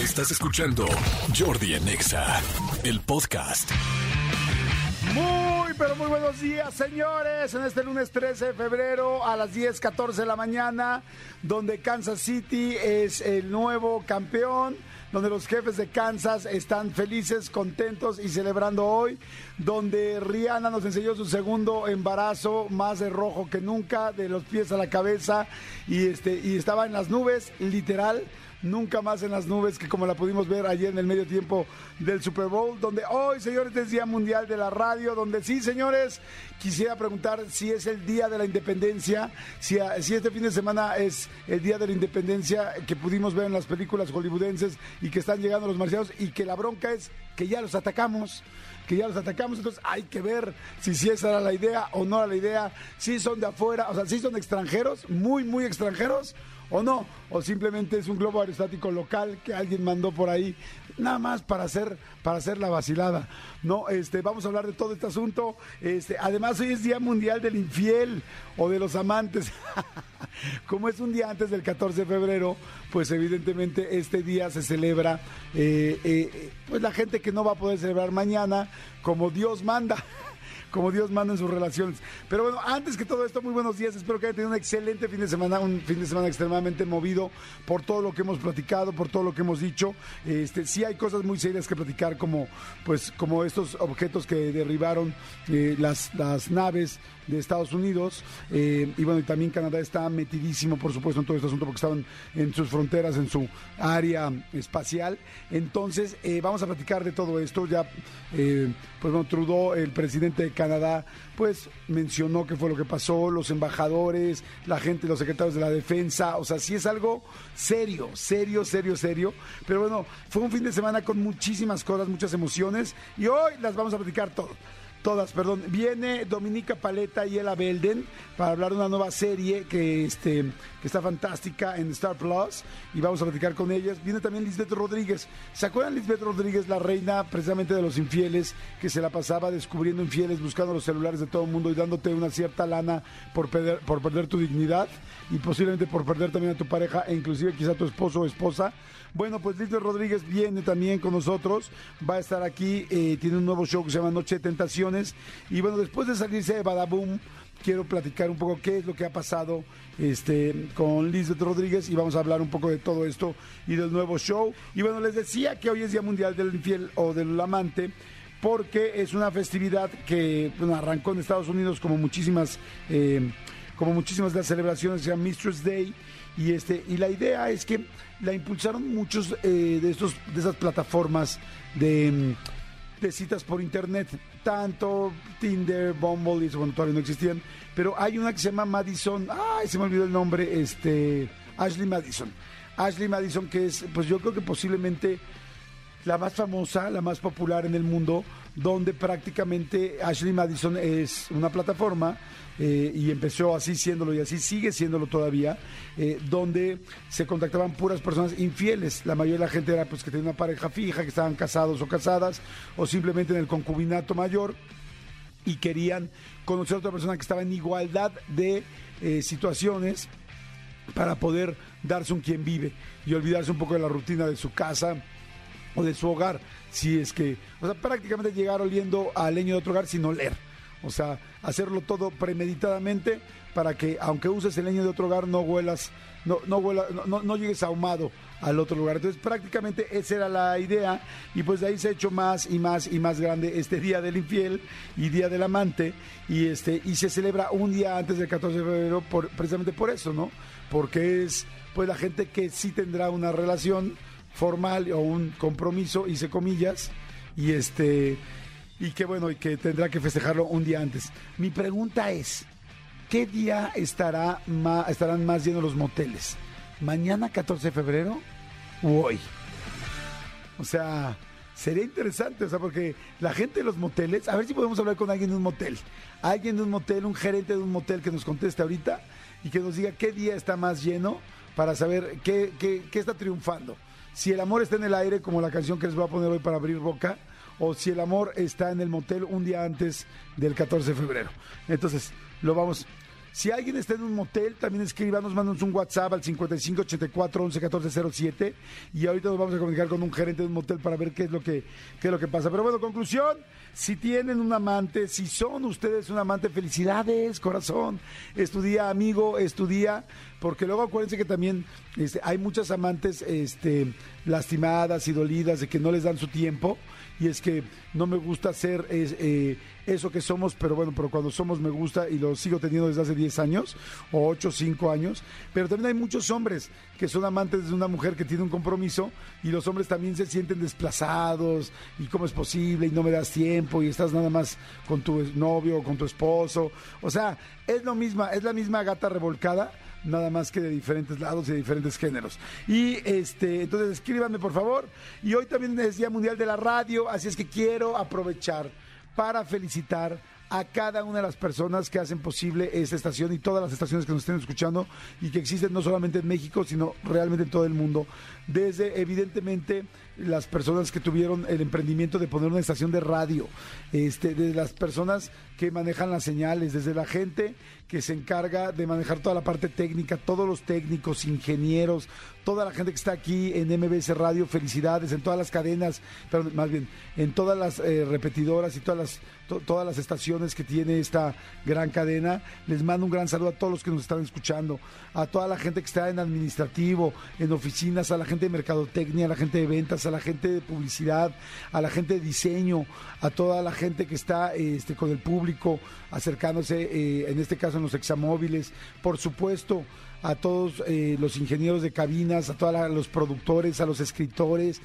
Estás escuchando Jordi Anexa, el podcast. Muy, pero muy buenos días, señores. En este lunes 13 de febrero a las 10:14 de la mañana, donde Kansas City es el nuevo campeón donde los jefes de Kansas están felices, contentos y celebrando hoy, donde Rihanna nos enseñó su segundo embarazo, más de rojo que nunca, de los pies a la cabeza, y, este, y estaba en las nubes, literal nunca más en las nubes, que como la pudimos ver ayer en el medio tiempo del Super Bowl, donde hoy, señores, es Día Mundial de la Radio, donde sí, señores, quisiera preguntar si es el Día de la Independencia, si, si este fin de semana es el Día de la Independencia que pudimos ver en las películas hollywoodenses y que están llegando los marcianos y que la bronca es que ya los atacamos que ya los atacamos, entonces hay que ver si, si esa era la idea o no era la idea, si son de afuera, o sea, si son extranjeros, muy, muy extranjeros, o no, o simplemente es un globo aerostático local que alguien mandó por ahí, nada más para hacer, para hacer la vacilada. No, este, vamos a hablar de todo este asunto. Este, además, hoy es Día Mundial del Infiel o de los amantes. Como es un día antes del 14 de febrero, pues evidentemente este día se celebra, eh, eh, pues la gente que no va a poder celebrar mañana, como Dios manda como Dios manda en sus relaciones. Pero bueno, antes que todo esto, muy buenos días. Espero que hayan tenido un excelente fin de semana, un fin de semana extremadamente movido por todo lo que hemos platicado, por todo lo que hemos dicho. Este, sí hay cosas muy serias que platicar, como pues como estos objetos que derribaron eh, las, las naves de Estados Unidos. Eh, y bueno, y también Canadá está metidísimo, por supuesto, en todo este asunto porque estaban en sus fronteras, en su área espacial. Entonces, eh, vamos a platicar de todo esto. Ya, eh, pues bueno, Trudeau, el presidente de Canadá, pues mencionó qué fue lo que pasó, los embajadores, la gente, los secretarios de la defensa. O sea, sí es algo serio, serio, serio, serio. Pero bueno, fue un fin de semana con muchísimas cosas, muchas emociones. Y hoy las vamos a platicar todo todas, perdón. Viene Dominica Paleta y Ella Belden para hablar de una nueva serie que, este, que está fantástica en Star Plus y vamos a platicar con ellas. Viene también Lisbeth Rodríguez. ¿Se acuerdan Lisbeth Rodríguez, la reina precisamente de los infieles, que se la pasaba descubriendo infieles, buscando los celulares de todo el mundo y dándote una cierta lana por perder, por perder tu dignidad y posiblemente por perder también a tu pareja e inclusive quizá a tu esposo o esposa? Bueno, pues Lisbeth Rodríguez viene también con nosotros, va a estar aquí, eh, tiene un nuevo show que se llama Noche de Tentaciones. Y bueno, después de salirse de Badaboom, quiero platicar un poco qué es lo que ha pasado este, con Lisbeth Rodríguez y vamos a hablar un poco de todo esto y del nuevo show. Y bueno, les decía que hoy es Día Mundial del Infiel o del Amante porque es una festividad que arrancó en Estados Unidos como muchísimas, eh, como muchísimas de las celebraciones, se llama Mistress Day y este y la idea es que la impulsaron muchos eh, de estos de esas plataformas de, de, citas por internet. Tanto Tinder Bumble y bueno todavía no existían pero hay una que se llama Madison. Ay se me olvidó el nombre este Ashley Madison. Ashley Madison que es pues yo creo que posiblemente la más famosa, la más popular en el mundo, donde prácticamente Ashley Madison es una plataforma eh, y empezó así siéndolo y así sigue siéndolo todavía, eh, donde se contactaban puras personas infieles. La mayoría de la gente era pues que tenía una pareja fija, que estaban casados o casadas, o simplemente en el concubinato mayor y querían conocer a otra persona que estaba en igualdad de eh, situaciones para poder darse un quien vive y olvidarse un poco de la rutina de su casa o de su hogar, si es que, o sea, prácticamente llegar oliendo a leño de otro hogar sin oler. O sea, hacerlo todo premeditadamente para que aunque uses el leño de otro hogar no huelas, no, no, no, no, llegues ahumado al otro lugar. Entonces prácticamente esa era la idea y pues de ahí se ha hecho más y más y más grande este Día del Infiel y Día del Amante y este y se celebra un día antes del 14 de febrero por, precisamente por eso, ¿no? Porque es pues la gente que sí tendrá una relación formal o un compromiso, hice comillas, y este y que bueno, y que tendrá que festejarlo un día antes. Mi pregunta es, ¿qué día estará estarán más llenos los moteles? ¿Mañana 14 de febrero o hoy? O sea, sería interesante, o sea, porque la gente de los moteles, a ver si podemos hablar con alguien de un motel, alguien de un motel, un gerente de un motel que nos conteste ahorita y que nos diga qué día está más lleno para saber qué, qué, qué está triunfando. Si el amor está en el aire, como la canción que les voy a poner hoy para abrir boca, o si el amor está en el motel un día antes del 14 de febrero. Entonces, lo vamos, Si alguien está en un motel, también escríbanos, mándanos un WhatsApp al 5584 11 1407 y ahorita nos vamos a comunicar con un gerente de un motel para ver qué es lo que, qué es lo que pasa. Pero bueno, conclusión, si tienen un amante, si son ustedes un amante, felicidades, corazón. Es tu día, amigo, es tu día. Porque luego acuérdense que también este, hay muchas amantes este, lastimadas y dolidas de que no les dan su tiempo. Y es que no me gusta ser es, eh, eso que somos, pero bueno, pero cuando somos me gusta y lo sigo teniendo desde hace 10 años, o 8, 5 años. Pero también hay muchos hombres que son amantes de una mujer que tiene un compromiso y los hombres también se sienten desplazados y cómo es posible y no me das tiempo y estás nada más con tu novio o con tu esposo. O sea, es lo misma, es la misma gata revolcada nada más que de diferentes lados y de diferentes géneros. Y este, entonces escríbanme por favor. Y hoy también es Día Mundial de la Radio, así es que quiero aprovechar para felicitar a cada una de las personas que hacen posible esta estación y todas las estaciones que nos estén escuchando y que existen no solamente en México, sino realmente en todo el mundo. Desde, evidentemente, las personas que tuvieron el emprendimiento de poner una estación de radio, este, desde las personas que manejan las señales, desde la gente que se encarga de manejar toda la parte técnica, todos los técnicos, ingenieros, toda la gente que está aquí en MBS Radio, felicidades, en todas las cadenas, pero más bien, en todas las eh, repetidoras y todas las, todas las estaciones que tiene esta gran cadena. Les mando un gran saludo a todos los que nos están escuchando, a toda la gente que está en administrativo, en oficinas, a la gente de mercadotecnia, a la gente de ventas, a la gente de publicidad, a la gente de diseño, a toda la gente que está este, con el público acercándose, eh, en este caso en los examóviles, por supuesto a todos eh, los ingenieros de cabinas, a todos los productores, a los escritores.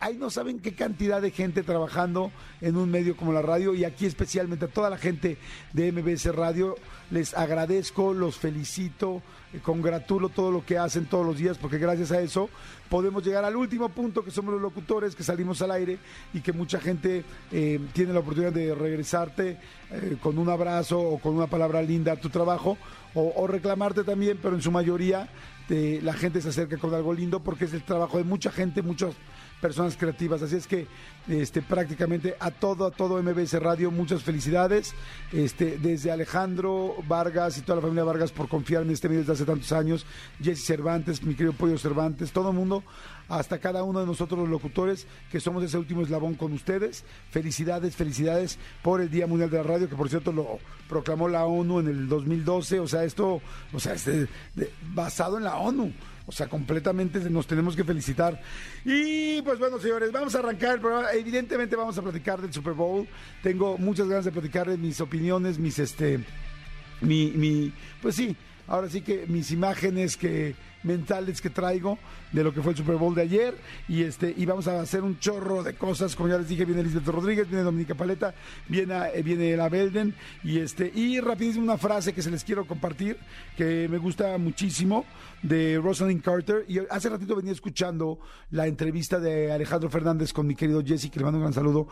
Ahí no saben qué cantidad de gente trabajando en un medio como la radio y aquí especialmente a toda la gente de MBS Radio. Les agradezco, los felicito, eh, congratulo todo lo que hacen todos los días porque gracias a eso podemos llegar al último punto que somos los locutores que salimos al aire y que mucha gente eh, tiene la oportunidad de regresarte con un abrazo o con una palabra linda a tu trabajo o, reclamarte también, pero en su mayoría la gente se acerca con algo lindo porque es el trabajo de mucha gente, muchas personas creativas. Así es que este, prácticamente a todo, a todo MBS Radio, muchas felicidades. Este, desde Alejandro Vargas y toda la familia Vargas por confiar en este medio desde hace tantos años, Jesse Cervantes, mi querido Pollo Cervantes, todo el mundo, hasta cada uno de nosotros los locutores, que somos ese último eslabón con ustedes. Felicidades, felicidades por el Día Mundial de la Radio, que por cierto lo proclamó la ONU en el 2012. O sea, esto, o sea, es basado en la ONU. O sea, completamente nos tenemos que felicitar. Y pues bueno, señores, vamos a arrancar el programa. Evidentemente vamos a platicar del Super Bowl. Tengo muchas ganas de platicar de mis opiniones, mis este mi mi pues sí, ahora sí que mis imágenes que mentales que traigo de lo que fue el Super Bowl de ayer. Y este y vamos a hacer un chorro de cosas. Como ya les dije viene Elizabeth Rodríguez viene Dominica Paleta viene eh, viene la Belden. Y este y rapidísimo una frase que se les quiero compartir que me gusta muchísimo de Rosalind Carter. Y hace ratito venía escuchando la entrevista de Alejandro Fernández con mi querido Jesse que le mando un gran saludo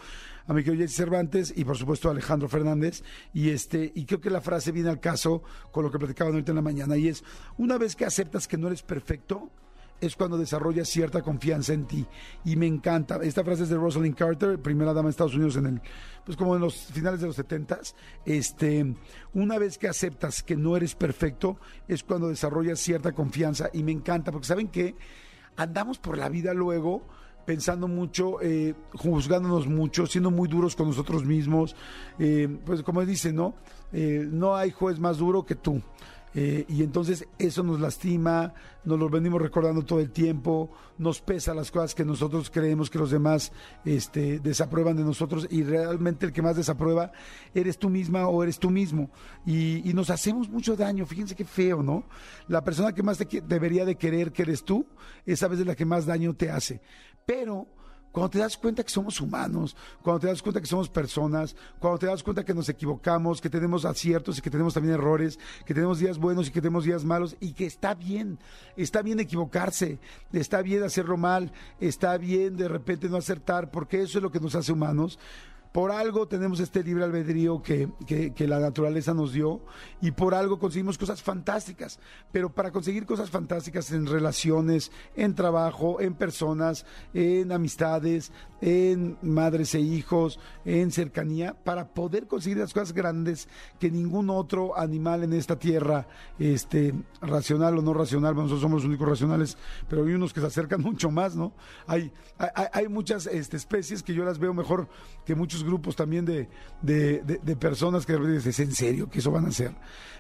a mi querido Jesse Cervantes y por supuesto a Alejandro Fernández. Y este y creo que la frase viene al caso con lo que platicaban ahorita en la mañana. Y es una vez que aceptas que no eres perfecto, es cuando desarrollas cierta confianza en ti. Y me encanta. Esta frase es de Rosalind Carter, primera dama de Estados Unidos en el, pues como en los finales de los setentas. Este, una vez que aceptas que no eres perfecto, es cuando desarrollas cierta confianza. Y me encanta, porque saben que andamos por la vida luego pensando mucho, eh, juzgándonos mucho, siendo muy duros con nosotros mismos. Eh, pues como dicen, ¿no? Eh, no hay juez más duro que tú. Eh, y entonces eso nos lastima, nos lo venimos recordando todo el tiempo, nos pesa las cosas que nosotros creemos que los demás este, desaprueban de nosotros y realmente el que más desaprueba eres tú misma o eres tú mismo. Y, y nos hacemos mucho daño, fíjense qué feo, ¿no? La persona que más te debería de querer que eres tú, esa vez es la que más daño te hace. Pero cuando te das cuenta que somos humanos, cuando te das cuenta que somos personas, cuando te das cuenta que nos equivocamos, que tenemos aciertos y que tenemos también errores, que tenemos días buenos y que tenemos días malos y que está bien, está bien equivocarse, está bien hacerlo mal, está bien de repente no acertar, porque eso es lo que nos hace humanos por algo tenemos este libre albedrío que, que, la naturaleza nos dio y por algo conseguimos cosas fantásticas. Pero para conseguir cosas fantásticas en relaciones, en trabajo, en personas, en amistades, en madres e hijos, en cercanía, para poder conseguir las cosas grandes que ningún otro animal en esta tierra, este, racional o no racional, nosotros somos los únicos racionales, pero hay unos que se acercan mucho más, ¿no? Hay, hay, hay muchas este, especies que yo las veo mejor que muchos grupos también de, de, personas que dices, en serio que eso van a hacer?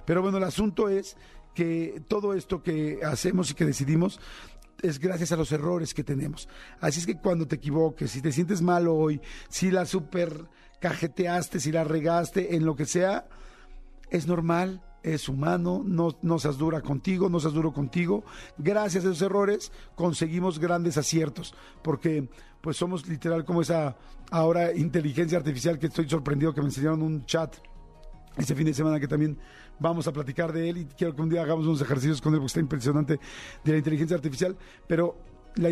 Pero bueno, el asunto es que todo esto que hacemos y que decidimos es gracias a los errores que tenemos. Así es que cuando te equivoques, si te sientes mal hoy, si la super cajeteaste, si la regaste, en lo que sea, es normal, es humano, no, no seas dura contigo, no seas duro contigo. Gracias a esos errores conseguimos grandes aciertos, porque pues somos literal como esa ahora inteligencia artificial que estoy sorprendido que me enseñaron un chat este fin de semana que también vamos a platicar de él y quiero que un día hagamos unos ejercicios con él porque está impresionante de la inteligencia artificial, pero la,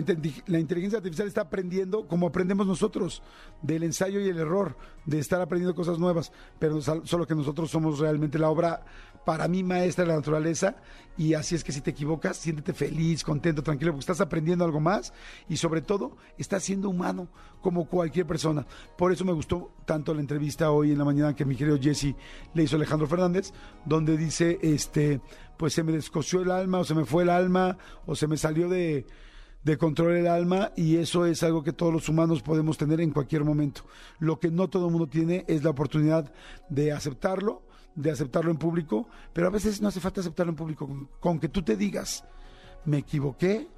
la, inteligencia artificial está aprendiendo como aprendemos nosotros, del ensayo y el error, de estar aprendiendo cosas nuevas, pero solo que nosotros somos realmente la obra para mí maestra de la naturaleza y así es que si te equivocas, siéntete feliz, contento, tranquilo, porque estás aprendiendo algo más y sobre todo estás siendo humano como cualquier persona. Por eso me gustó tanto la entrevista hoy en la mañana que mi querido Jesse le hizo Alejandro Fernández, donde dice, este, pues se me descoció el alma o se me fue el alma o se me salió de de control el alma y eso es algo que todos los humanos podemos tener en cualquier momento. Lo que no todo el mundo tiene es la oportunidad de aceptarlo, de aceptarlo en público, pero a veces no hace falta aceptarlo en público. Con, que tú te digas, me equivoqué,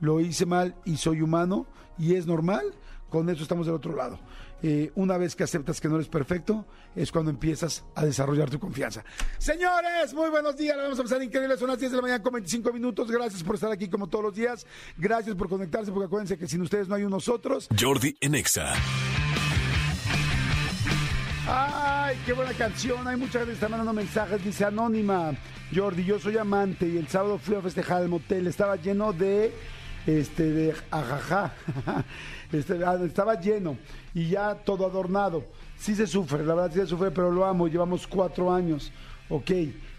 lo hice mal y soy humano y es normal, con eso estamos del otro lado. Eh, una vez que aceptas que no eres perfecto, es cuando empiezas a desarrollar tu confianza. Señores, muy buenos días. Vamos a empezar increíbles. Son las 10 de la mañana con 25 minutos. Gracias por estar aquí como todos los días. Gracias por conectarse, porque acuérdense que sin ustedes no hay unos otros. Jordi Enexa. Ay, qué buena canción. Hay mucha gente que está mandando mensajes. Dice Anónima, Jordi, yo soy amante y el sábado fui a festejar al motel. Estaba lleno de, este, de ajaja. Este, ah, estaba lleno y ya todo adornado. Sí se sufre, la verdad sí se sufre, pero lo amo. Llevamos cuatro años. Ok.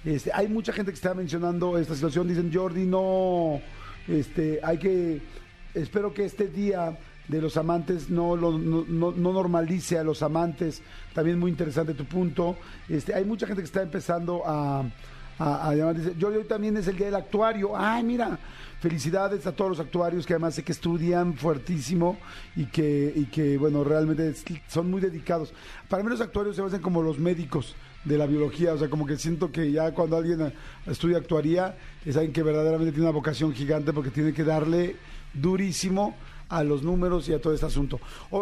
Este, hay mucha gente que está mencionando esta situación. Dicen, Jordi, no, este, hay que, espero que este día de los amantes no, no, no, normalice a los amantes. También muy interesante tu punto. Este, hay mucha gente que está empezando a, a, llamar. Dice, yo hoy también es el día del actuario. Ay, mira, felicidades a todos los actuarios que además sé que estudian fuertísimo y que, y que bueno, realmente son muy dedicados. Para mí los actuarios se hacen como los médicos de la biología, o sea, como que siento que ya cuando alguien estudia actuaría, es alguien que verdaderamente tiene una vocación gigante porque tiene que darle durísimo a los números y a todo este asunto.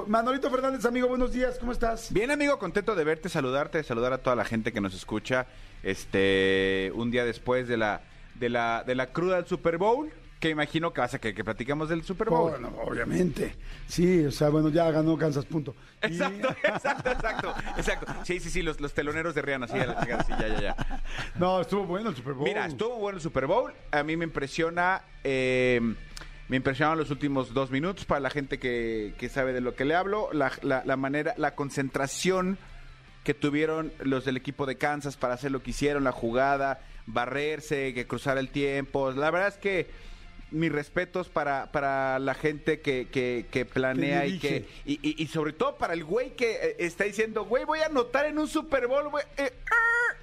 Manolito Fernández, amigo, buenos días, ¿cómo estás? Bien, amigo, contento de verte, saludarte, saludar a toda la gente que nos escucha. Este, un día después de la de la de la cruda del Super Bowl, que imagino que vas a que, que platicamos del Super Bowl. Bueno, obviamente. Sí, o sea, bueno, ya ganó Kansas, punto. Exacto, exacto, exacto, exacto. Sí, sí, sí, los, los teloneros de Rihanna, sí, ya, ya, ya. No, estuvo bueno el Super Bowl. Mira, estuvo bueno el Super Bowl. A mí me impresiona eh, me impresionaron los últimos dos minutos para la gente que, sabe de lo que le hablo, la, la, manera, la concentración que tuvieron los del equipo de Kansas para hacer lo que hicieron, la jugada, barrerse, que cruzar el tiempo. La verdad es que mis respetos para, para la gente que, que, planea y que y, y, sobre todo para el güey que eh, está diciendo, güey, voy a anotar en un Super Bowl, güey. Eh, ah".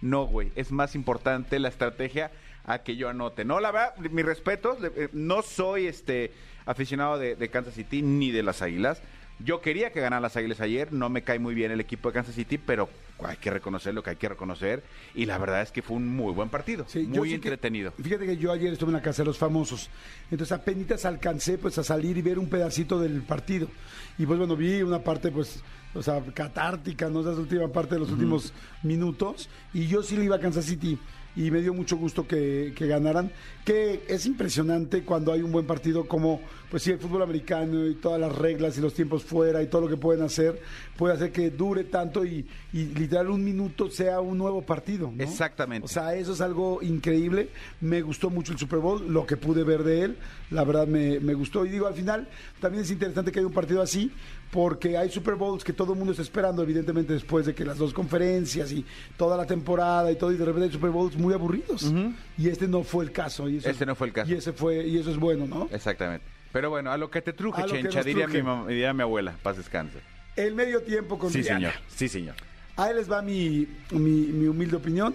No, güey, es más importante la estrategia a que yo anote. No, la verdad, mi respeto, eh, no soy este aficionado de, Kansas City ni de las Águilas. Yo quería que ganaran las Águilas ayer, no me cae muy bien el equipo de Kansas City, pero hay que reconocer lo que hay que reconocer. Y la verdad es que fue un muy buen partido, muy entretenido. fíjate que yo ayer estuve en la casa de los famosos, entonces apenas alcancé pues a salir y ver un pedacito del partido. Y pues bueno, vi una parte pues, o sea, catártica, ¿no? Esa última parte de los últimos minutos. Y yo sí le iba a Kansas City y me dio mucho gusto que, que ganaran. Que es impresionante cuando hay un buen partido como, pues sí, el fútbol americano y todas las reglas y los tiempos fuera y todo lo que pueden hacer, puede hacer que dure tanto y, y literal un minuto sea un nuevo partido. ¿no? Exactamente. O sea, eso es algo increíble. Me gustó mucho el Super Bowl, lo que pude ver de él, la verdad me, me gustó. Y digo, al final también es interesante que haya un partido así, porque hay Super Bowls que todo el mundo está esperando, evidentemente, después de que las dos conferencias y toda la temporada y todo, y de repente hay Super Bowls muy aburridos. Y este no fue el caso. Y eso Este no fue el caso. Y, ese fue, y eso es bueno, ¿no? Exactamente. Pero bueno, a lo que te truje, A lo que chencha, nos diría truje. mi, mam- diría mi abuela. Paz descanse. El medio tiempo con Sí, señor. Sí, señor. Ahí les va mi, mi, mi humilde opinión,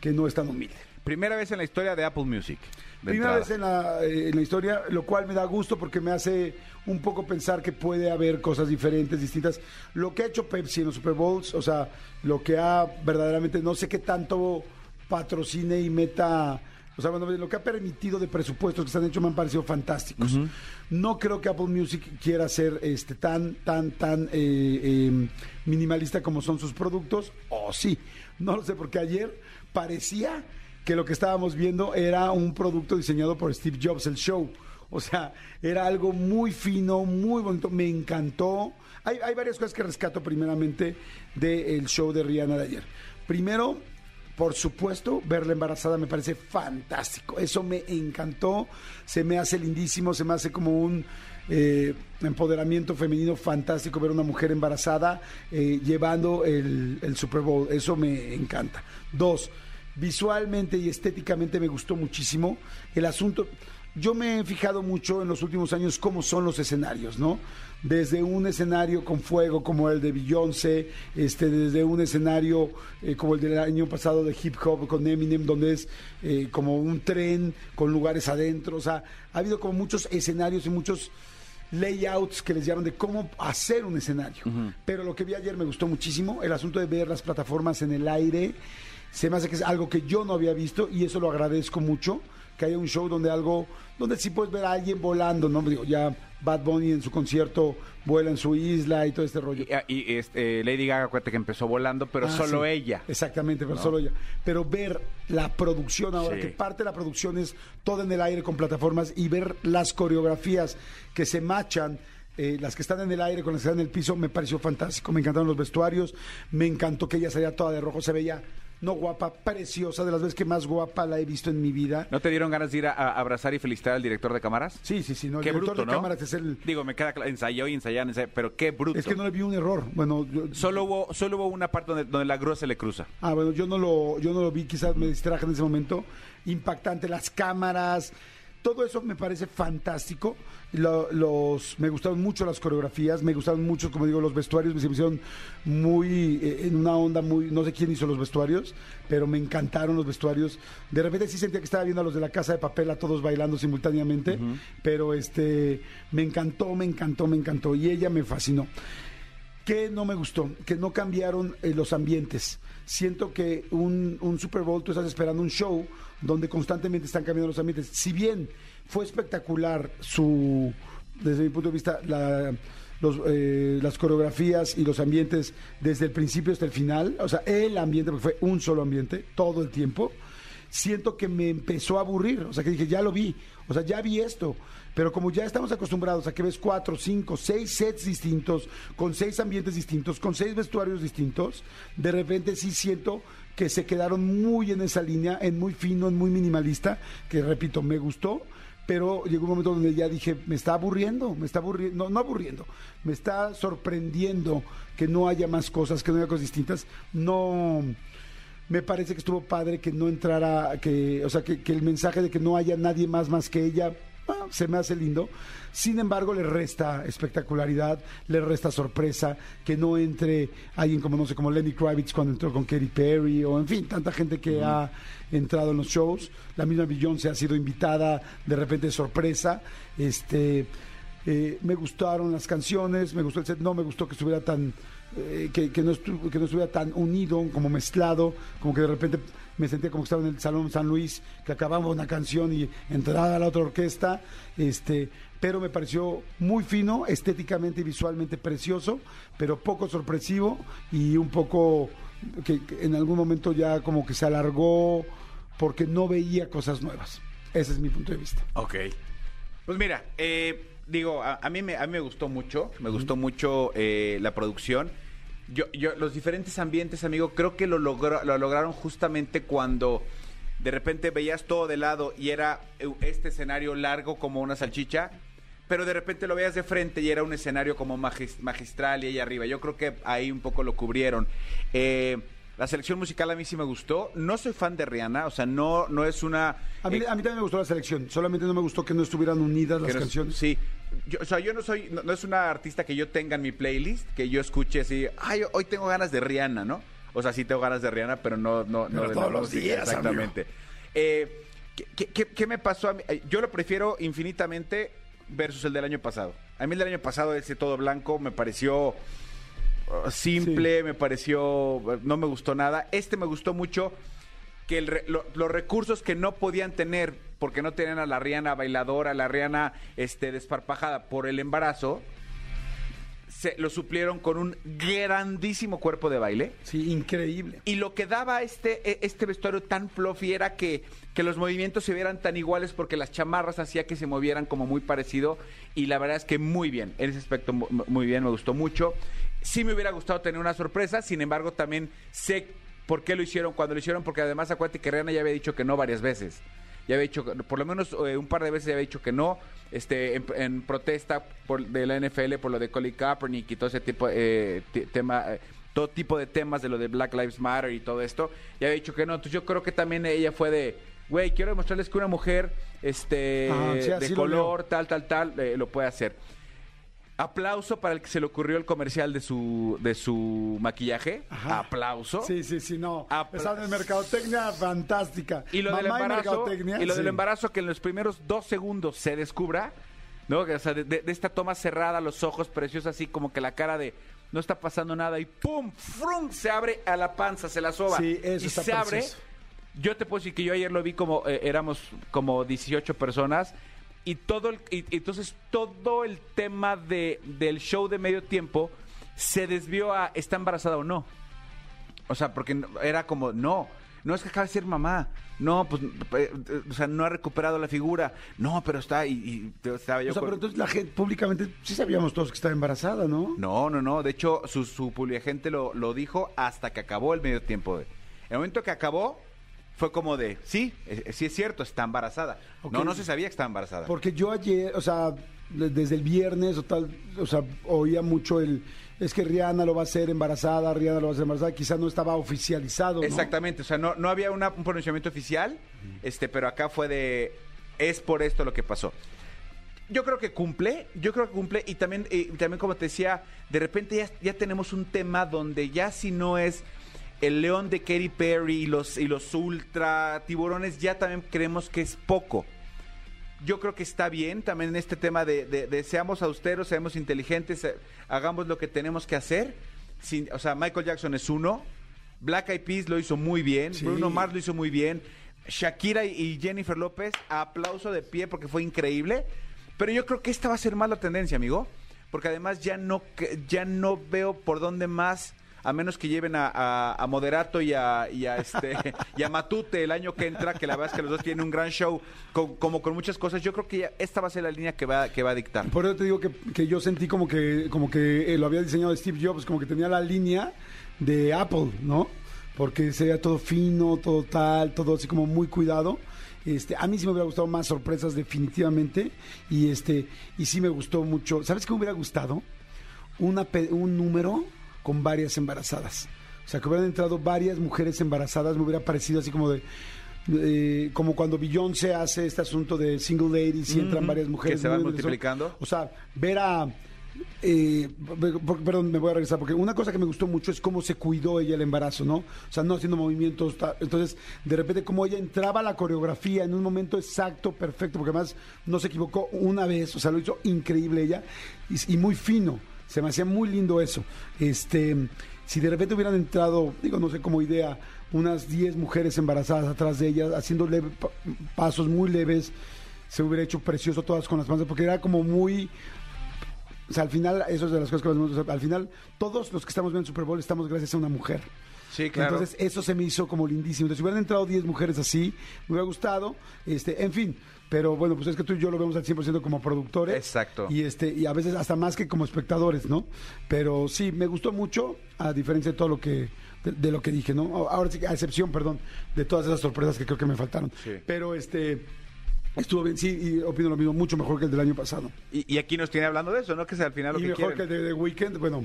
que no es tan humilde. Primera vez en la historia de Apple Music. de Primera entrada. vez en la, eh, en la historia, lo cual me da gusto porque me hace un poco pensar que puede haber cosas diferentes, distintas. Lo que ha hecho Pepsi en los Super Bowls, o sea, lo que ha verdaderamente, no sé qué tanto patrocine y meta, o sea, bueno, lo que ha permitido de presupuestos que se han hecho me han parecido fantásticos. No creo que Apple Music quiera ser este, tan, tan, tan eh, eh, minimalista como son sus productos, o sí, no lo sé, porque ayer parecía que lo que estábamos viendo era un producto diseñado por Steve Jobs, el show. O sea, era algo muy fino, muy bonito, me encantó. Hay, hay varias cosas que rescato primeramente del show de Rihanna de ayer. Primero, por supuesto, verla embarazada me parece fantástico. Eso me encantó, se me hace lindísimo, se me hace como un eh, empoderamiento femenino fantástico ver una mujer embarazada eh, llevando el, el Super Bowl. Eso me encanta. Dos, visualmente y estéticamente me gustó muchísimo. El asunto, yo me he fijado mucho en los últimos años cómo son los escenarios, ¿no? Desde un escenario con fuego como el de Beyoncé, este, desde un escenario eh, como el del año pasado de hip hop con Eminem, donde es eh, como un tren con lugares adentro. O sea, ha habido como muchos escenarios y muchos layouts que les llaman de cómo hacer un escenario. Pero lo que vi ayer me gustó muchísimo, el asunto de ver las plataformas en el aire, se me hace que es algo que yo no había visto y eso lo agradezco mucho, que haya un show donde algo, donde sí puedes ver a alguien volando, ¿no? Digo, ya Bad Bunny en su concierto vuela en su isla y todo este rollo. Y, y, este, Lady Gaga, acuérdate que empezó volando, pero Ah, solo sí. ella. Exactamente, pero ¿No? solo ella. Pero ver la producción ahora, Sí. que parte de la producción es todo en el aire con plataformas y ver las coreografías que se machan. eh, las que están en el aire con las que están en el piso me pareció fantástico, me encantaron los vestuarios, me encantó que ella salía toda de rojo, se veía no guapa, preciosa, de las veces que más guapa la he visto en mi vida. ¿No te dieron ganas de ir a, a abrazar y felicitar al director de cámaras? Sí, sí, sí, no, el Qué director bruto, de ¿no? cámaras es el Digo, me queda claro, ensayó y ensayaron, ensayó, pero qué bruto. es que no le vi un error. Bueno, yo- Solo hubo, solo hubo una parte donde, donde la grúa se le cruza. Ah, bueno, yo no lo, yo no lo vi, quizás me distraje en ese momento. Impactante, las cámaras, todo eso me parece fantástico. Lo- los, me gustaron mucho las coreografías, me gustaron mucho, como digo, los vestuarios, me hicieron muy, eh, en una onda muy, no sé quién hizo los vestuarios, pero me encantaron los vestuarios. De repente sí sentía que estaba viendo a los de la casa de papel a todos bailando simultáneamente, pero este, me encantó, me encantó, me encantó. Y ella me fascinó. ¿Qué no me gustó? Que no cambiaron eh, los ambientes. Siento que un, un Super Bowl, tú estás esperando un show donde constantemente están cambiando los ambientes. Si bien fue espectacular su, desde mi punto de vista, eh, las coreografías y los ambientes desde el principio hasta el final, o sea, el ambiente, porque fue un solo ambiente todo el tiempo, siento que me empezó a aburrir. O sea, que dije, ya lo vi. O sea, ya vi esto. Pero como ya estamos acostumbrados a que ves cuatro, cinco, seis sets distintos, con seis ambientes distintos, con seis vestuarios distintos, de repente sí siento que se quedaron muy en esa línea, en muy fino, en muy minimalista, que repito, me gustó, pero llegó un momento donde ya dije, me está aburriendo, me está aburriendo, no, no aburriendo, me está sorprendiendo que no haya más cosas, que no haya cosas distintas. No, me parece que estuvo padre que no entrara, que, o sea, que, el mensaje de que no haya nadie más más que ella, ah, se me hace lindo. Sin embargo, le resta espectacularidad, le resta sorpresa, que no entre alguien como, no sé, como Lenny Kravitz cuando entró con Katy Perry, o en fin, tanta gente que ha entrado en los shows. La misma Beyoncé ha sido invitada de repente de sorpresa. Este, eh, me gustaron las canciones, me gustó el set, no me gustó que estuviera tan, eh, que, que no estu- que no estuviera tan unido, como mezclado, como que de repente me sentía como que estaba en el Salón San Luis, que acababa una canción y entraba la otra orquesta, este, pero me pareció muy fino, estéticamente y visualmente precioso, pero poco sorpresivo y un poco que, que en algún momento ya como que se alargó porque no veía cosas nuevas. Ese es mi punto de vista. Ok. Pues mira, eh, digo, a, a mí me, a mí me gustó mucho, me gustó mucho eh, la producción. Yo, yo, los diferentes ambientes, amigo, creo que lo, logró- lo lograron justamente cuando de repente veías todo de lado y era eh, este escenario largo como una salchicha, pero de repente lo veías de frente y era un escenario como magis- magistral y ahí arriba. Yo creo que ahí un poco lo cubrieron. Eh, la selección musical a mí sí me gustó. No soy fan de Rihanna, o sea, no, no es una... A mí, eh, a mí también me gustó la selección, solamente no me gustó que no estuvieran unidas las no canciones. Sí. Yo, o sea, yo no soy, no, no es una artista que yo tenga en mi playlist, que yo escuche así, ay, hoy tengo ganas de Rihanna, ¿no? O sea, sí tengo ganas de Rihanna, pero no, no, no Pero de todos los días, Exactamente. Eh, ¿qué, qué- me pasó a mí? Yo lo prefiero infinitamente versus el del año pasado. A mí el del año pasado, ese todo blanco, me pareció uh, simple, me pareció, no me gustó nada. Este me gustó mucho que el lo- los recursos que no podían tener porque no tenían a la Rihanna bailadora, a la Rihanna este, desparpajada por el embarazo, se lo suplieron con un grandísimo cuerpo de baile. Sí, increíble. Y lo que daba este, e- este vestuario tan fluffy era que, que los movimientos se vieran tan iguales porque las chamarras hacía que se movieran como muy parecido. Y la verdad es que muy bien, en ese aspecto mu- muy bien, me gustó mucho. Sí me hubiera gustado tener una sorpresa, sin embargo también sé por qué lo hicieron cuando lo hicieron, porque además acuérdate que Rihanna ya había dicho que no varias veces. Ya había dicho, por lo menos eh, un par de veces ya había dicho que no, este, en, en protesta por, de la NFL por lo de Colin Kaepernick y todo ese tipo eh, te- tema, eh, todo tipo de temas de lo de Black Lives Matter y todo esto, ya había dicho que no. Entonces yo creo que también ella fue de, güey, quiero demostrarles que una mujer este, sí, así de lo color, tal, tal, tal, eh, lo puede hacer. Aplauso para el que se le ocurrió el comercial de su, de su maquillaje. Ajá. Aplauso. Sí, sí, sí, no. Apla- Estaban en mercadotecnia fantástica. Y lo del Mamá embarazo, y lo del embarazo que en los primeros dos segundos se descubra, ¿no? O sea, de, de- de esta toma cerrada, los ojos preciosos, así como que la cara de no está pasando nada y ¡pum! ¡Frum! Se abre a la panza, se la soba. Sí, eso y está se abre. Yo te puedo decir que yo ayer lo vi como eh, éramos como 18 personas y todo el, y, entonces todo el tema de, del show de medio tiempo se desvió a ¿está embarazada o no? O sea, porque era como, no, no es que acaba de ser mamá. No, pues, eh, o sea, no ha recuperado la figura. No, pero está, y, estaba yo O sea, con- pero entonces la gente públicamente sí sabíamos todos que estaba embarazada, ¿no? No, no, no. De hecho, su, su gente lo, lo dijo hasta que acabó el medio tiempo. En el momento que acabó, fue como de, sí, eh, sí es cierto, está embarazada. Ok. No, no se sabía que estaba embarazada. Porque yo ayer, o sea, de- desde el viernes o tal, o sea, oía mucho el, es que Rihanna lo va a hacer embarazada, Rihanna lo va a hacer embarazada, quizás no estaba oficializado, ¿no? Exactamente, o sea, no, no había una- un pronunciamiento oficial, este, pero acá fue de, es por esto lo que pasó. Yo creo que cumple, yo creo que cumple y también, y también como te decía, de repente ya, ya tenemos un tema donde ya si no es el león de Katy Perry y los, y los ultra tiburones, ya también creemos que es poco. Yo creo que está bien también en este tema de, de- de seamos austeros, seamos inteligentes, eh, hagamos lo que tenemos que hacer. Sin- o sea, Michael Jackson es uno, Black Eyed Peas lo hizo muy bien, Sí. Bruno Mars lo hizo muy bien, Shakira y- Jennifer López, aplauso de pie porque fue increíble. Pero yo creo que esta va a ser más la tendencia, amigo, porque además ya no, ya no veo por dónde más. A menos que lleven a, Moderato y a, este y a Matute el año que entra, que la verdad es que los dos tienen un gran show, como con muchas cosas. Yo creo que ya esta va a ser la línea que va, que va a dictar. Por eso te digo que, que yo sentí como que, como que eh, lo había diseñado Steve Jobs, como que tenía la línea de Apple, ¿no? Porque sería todo fino, todo tal, todo así como muy cuidado. Este, a mí sí me hubiera gustado más sorpresas definitivamente y este y sí me gustó mucho. ¿Sabes qué me hubiera gustado? Una un número con varias embarazadas. O sea, que hubieran entrado varias mujeres embarazadas, me hubiera parecido así como de eh, como cuando Beyoncé hace este asunto de single ladies y entran varias mujeres que se van multiplicando. o sea, ver a. eh, per- per- perdón, me voy a regresar, porque una cosa que me gustó mucho es cómo se cuidó ella el embarazo, ¿no? O sea, no haciendo movimientos. Entonces, de repente, cómo ella entraba a la coreografía en un momento exacto, perfecto, porque además no se equivocó una vez, o sea, lo hizo increíble ella y, y muy fino. Se me hacía muy lindo eso. Este, si de repente hubieran entrado, digo, no sé como idea, unas 10 mujeres embarazadas atrás de ella, haciendo leve- pasos muy leves, se hubiera hecho precioso todas con las panzas, porque era como muy. O sea, al final, eso es de las cosas que más me gusta. Al final, todos los que estamos viendo el Super Bowl estamos gracias a una mujer. Sí, claro. Entonces, eso se me hizo como lindísimo. Entonces, si hubieran entrado 10 mujeres así, me hubiera gustado. Este, en fin, pero bueno, pues es que tú y yo lo vemos al 100% como productores. Exacto. Y, este, y a veces hasta más que como espectadores, ¿no? Pero sí, me gustó mucho, a diferencia de todo lo que de, de lo que dije, ¿no? Ahora sí, a excepción, perdón, de todas esas sorpresas que creo que me faltaron. Sí. Pero este estuvo bien, sí, y opino lo mismo, mucho mejor que el del año pasado. Y, y aquí nos tiene hablando de eso, ¿no? Que es al final lo y que mejor quieren. que el de The Weeknd, bueno,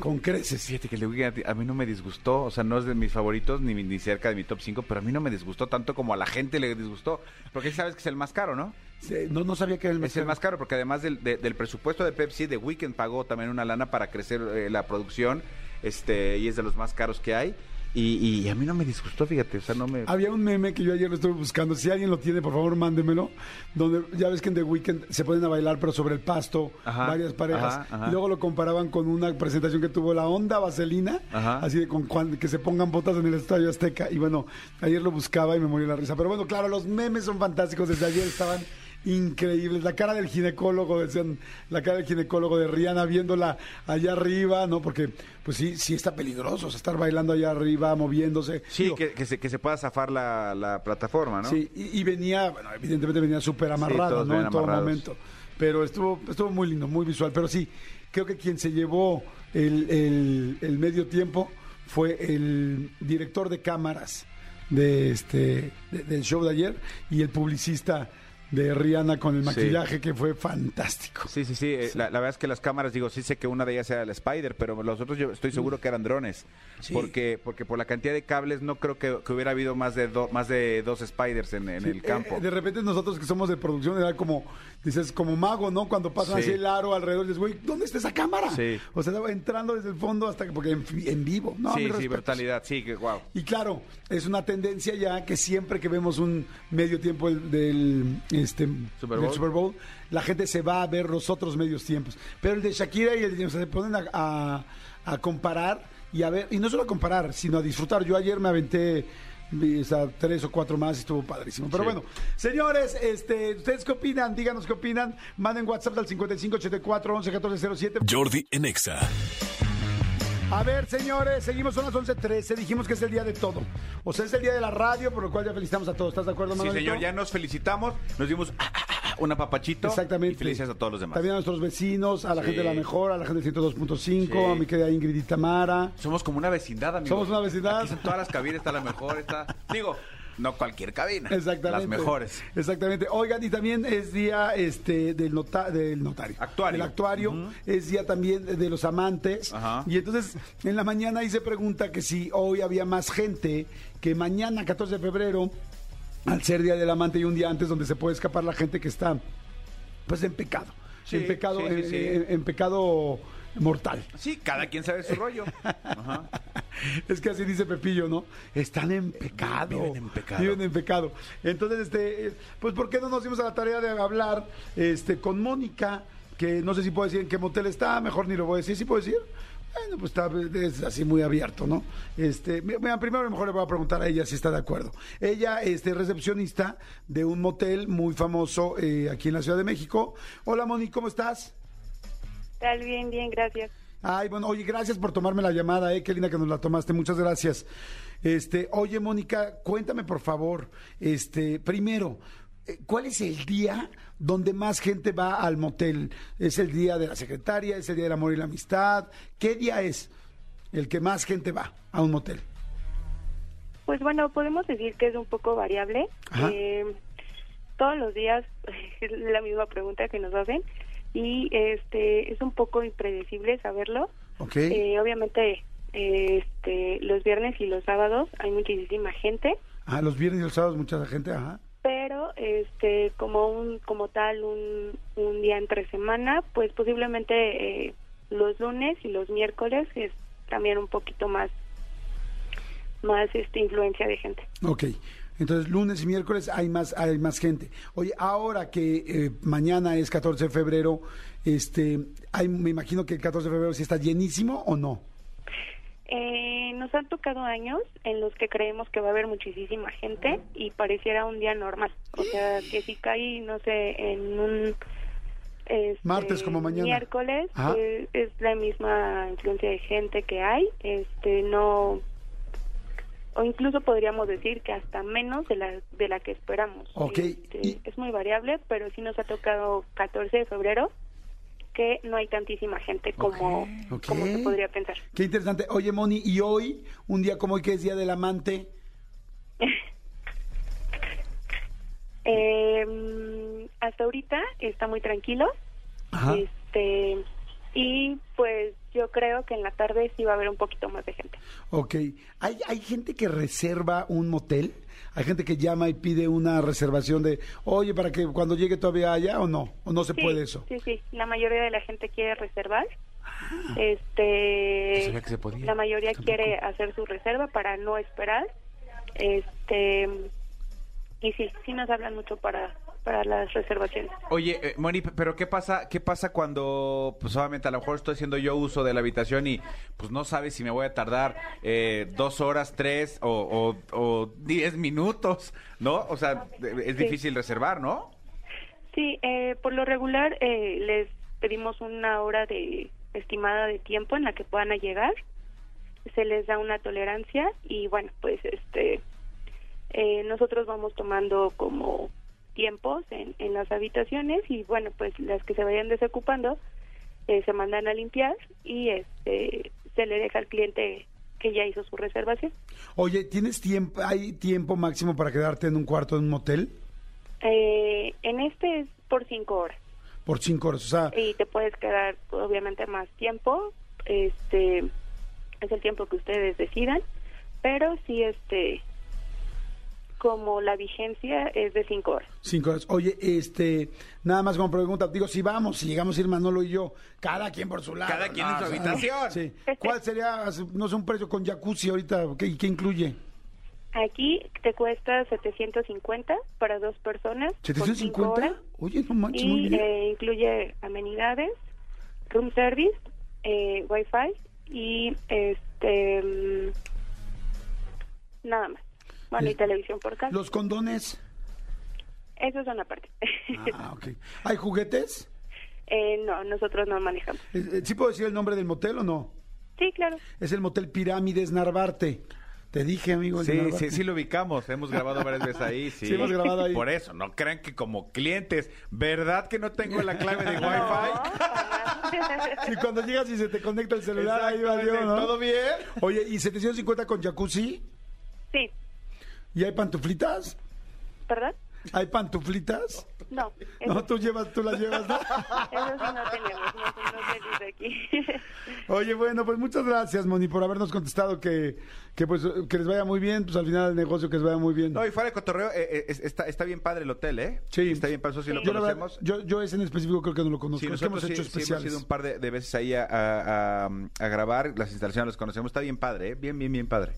con creces. Fíjate que el de Weeknd a mí no me disgustó, o sea, no es de mis favoritos ni, ni cerca de mi top 5, pero a mí no me disgustó tanto como a la gente le disgustó, porque sabes que es el más caro, ¿no? Sí, No, no sabía que era el más Es el más caro, porque además del, de- del presupuesto de Pepsi, The Weeknd pagó también una lana para crecer eh, la producción, este, y es de los más caros que hay, y, y a mí no me disgustó, fíjate, o sea, no me... Había un meme que yo ayer lo estuve buscando. Si alguien lo tiene, por favor, mándemelo. Donde ya ves que en The Weeknd se ponen a bailar, pero sobre el pasto, Ajá, varias parejas. ajá, ajá. Y luego lo comparaban con una presentación que tuvo la Onda Vaselina, Ajá. así de con cuan- que se pongan botas en el Estadio Azteca. Y bueno, ayer lo buscaba y me morí la risa. Pero bueno, claro, los memes son fantásticos. Desde ayer estaban increíbles. La cara del ginecólogo, decían, la cara del ginecólogo de Rihanna viéndola allá arriba, ¿no? Porque, pues sí, sí está peligroso o sea, estar bailando allá arriba, moviéndose. Sí, Digo, que, que se, que se pueda zafar la, la plataforma, ¿no? Sí, y, y venía, bueno, evidentemente venía súper amarrada, todos ¿no? En todo momento. Pero estuvo, estuvo muy lindo, muy visual. Pero sí, creo que quien se llevó el, el- el medio tiempo fue el director de cámaras de este de- del show de ayer y el publicista de Rihanna con el Sí. maquillaje que fue fantástico. Sí, sí, sí. eh, La, la verdad es que las cámaras, digo, sí sé que una de ellas era el Spider, pero los otros yo estoy seguro que eran drones. Sí. Porque porque por la cantidad de cables no creo que, que hubiera habido más de, do- más de dos Spiders en, en Sí, el campo. eh, de repente nosotros que somos de producción era como, dices, como mago, ¿no? Cuando pasan Sí. así el aro alrededor, dices, güey, ¿dónde está esa cámara? Sí. O sea, estaba entrando desde el fondo hasta que, porque en, en vivo. No, sí, sí, brutalidad. Sí, que wow. Y claro, es una tendencia ya que siempre que vemos un medio tiempo del, del, este, Super del Bowl. Super Bowl, la gente se va a ver los otros medios tiempos. Pero el de Shakira y el de o sea, se ponen a, a- a comparar y a ver, y no solo a comparar, sino a disfrutar. Yo ayer me aventé o sea, tres o cuatro más y estuvo padrísimo. Pero Sí. bueno, señores, este, ¿ustedes qué opinan? Díganos qué opinan. Manden WhatsApp al 5584 11 14 07. Jordi en Exa. A ver, señores, seguimos, son las 11.13. Dijimos que es el día de todo. O sea, es el día de la radio, por lo cual ya felicitamos a todos. ¿Estás de acuerdo, Sí, Manolito? señor, ya nos felicitamos. Nos dimos ah, ah, ah, un apapachito. Exactamente. Y felicidades a todos los demás. También a nuestros vecinos, a la Sí. gente de la mejor, a la gente del 102.5, Sí. a mi querida Ingrid y Tamara. Somos como una vecindad, amigos. Somos una vecindad. Aquí todas las cabinas, está la mejor, está... Digo, no cualquier cabina. Exactamente. Las mejores. Exactamente. Oigan, y también es día este del, nota- del notario. Actuario. Del actuario. Es día también de los amantes. Ajá. Y entonces, en la mañana ahí se pregunta que si hoy había más gente que mañana, 14 de febrero, al ser día del amante y un día antes donde se puede escapar la gente que está, pues, en pecado. Sí, en pecado, sí, sí, en- sí. en- en pecado mortal. Sí, cada quien sabe su rollo. Ajá. Es que así dice Pepillo, ¿no? Están en pecado. Viven en pecado. Viven en pecado. Entonces, este, pues, ¿por qué no nos dimos a la tarea de hablar este, con Mónica? Que no sé si puedo decir en qué motel está, mejor ni lo voy a decir. ¿Sí puedo decir? Bueno, pues está es así muy abierto, ¿no? Este, mi- mira, primero a lo mejor le voy a preguntar a ella si está de acuerdo. Ella este, es recepcionista de un motel muy famoso eh, aquí en la Ciudad de México. Hola, Moni, ¿cómo estás? Tal, bien, bien, gracias. Ay, bueno, oye, gracias por tomarme la llamada, eh, qué linda que nos la tomaste, muchas gracias. Este, oye, Mónica, cuéntame por favor, este, primero, eh, ¿cuál es el día donde más gente va al motel? ¿Es el día de la secretaria? ¿Es el día del amor y la amistad? ¿Qué día es el que más gente va a un motel? Pues bueno, podemos decir que es un poco variable. Eh, todos los días es la misma pregunta que nos hacen y este es un poco impredecible saberlo. Eh, obviamente, eh, este, los viernes y los sábados hay muchísima gente, ah, los viernes y los sábados mucha gente, ajá. pero este, como un, como tal, un, un día entre semana, pues posiblemente eh, los lunes y los miércoles es también un poquito más, más este influencia de gente. Ok. Entonces, lunes y miércoles hay más, hay más gente. Oye, ahora que eh, mañana es 14 de febrero, este, hay, me imagino que el 14 de febrero sí está llenísimo o no. Eh, nos han tocado años en los que creemos que va a haber muchísima gente y pareciera un día normal. O sea, que si cae, no sé, en un... este, Martes como mañana. Miércoles, Ajá. eh, es la misma influencia de gente que hay. Este, no o incluso podríamos decir que hasta menos de la de la que esperamos. Ok, Este, y- Es muy variable, pero sí nos ha tocado 14 de febrero que no hay tantísima gente como, como se podría pensar. Qué interesante. Oye, Moni, y hoy, un día como hoy que es Día del Amante, Eh, hasta ahorita está muy tranquilo. Ajá. Este, y pues yo creo que en la tarde sí va a haber un poquito más de gente. ok. ¿Hay, ¿Hay gente que reserva un motel? ¿Hay gente que llama y pide una reservación de, oye, para que cuando llegue todavía haya o no? ¿O no se Sí, puede eso? Sí, sí. La mayoría de la gente quiere reservar. No Este, sabía que se podía. la mayoría quiere hacer su reserva para no esperar. Este, y sí, sí nos hablan mucho para para las reservaciones. Oye, eh, Moni, pero ¿qué pasa qué pasa cuando, pues obviamente a lo mejor estoy haciendo yo uso de la habitación y pues no sabes si me voy a tardar eh, dos horas, tres o, o, o diez minutos, ¿no? O sea, es Sí. difícil reservar, ¿no? Sí, eh, por lo regular eh, les pedimos una hora de estimada de tiempo en la que puedan llegar. Se les da una tolerancia y bueno, pues este eh, nosotros vamos tomando como tiempos en, en las habitaciones y bueno, pues las que se vayan desocupando eh, se mandan a limpiar y este se le deja al cliente que ya hizo su reservación. Oye, ¿tienes tiempo, hay tiempo máximo para quedarte en un cuarto en un motel? Eh, en este es por cinco horas. Por cinco horas, o sea, y te puedes quedar obviamente más tiempo este es el tiempo que ustedes decidan pero sí este como la vigencia es de cinco horas cinco horas. Oye, este, nada más como pregunta, digo, si vamos, si llegamos a ir Manolo y yo, cada quien por su lado. Cada quien en su habitación. Sí. ¿Cuál sería, no sé, un precio con jacuzzi ahorita? ¿Qué, qué incluye? aquí te cuesta 750 para dos personas por cinco horas ¿750? Oye, no manches, muy y bien. eh, incluye amenidades room service eh, wifi y este mm, nada más bueno y televisión por cable ¿Los condones? eso es una parte Ah, ok. ¿Hay juguetes? Eh, no, nosotros no manejamos. Eh, eh, ¿Sí puedo decir el nombre del motel o no? Sí, claro. Es el motel Pirámides Narvarte. Te dije, amigo. el Sí, sí, sí lo ubicamos. Hemos grabado varias veces ahí. Sí, Sí, hemos grabado ahí. Por eso, no crean que como clientes, ¿verdad que no tengo la clave de Wi-Fi? Sí, cuando llegas y se te conecta el celular, ahí va. Dios, ¿no? ¿Todo bien? Oye, ¿y 750 con jacuzzi? sí, ¿Y hay pantuflitas? ¿verdad? ¿Hay pantuflitas? No, No, tú llevas, tú las llevas, ¿no? eso sí no tenemos, no, no aquí. Oye, bueno, pues muchas gracias, Moni, por habernos contestado que, que pues que les vaya muy bien, pues al final del negocio que les vaya muy bien. No, y fuera de cotorreo, eh, eh, es- está, está bien padre el hotel, ¿eh? Sí. Está bien padre, eso sí, lo yo, verdad, conocemos. yo, yo ese en específico creo que no lo conozco. Sí, es que hemos hecho sí- sí especiales. hemos ido un par de, de veces ahí a, a- a- a grabar, las instalaciones las conocemos, está bien padre, ¿eh? Bien, bien, bien padre.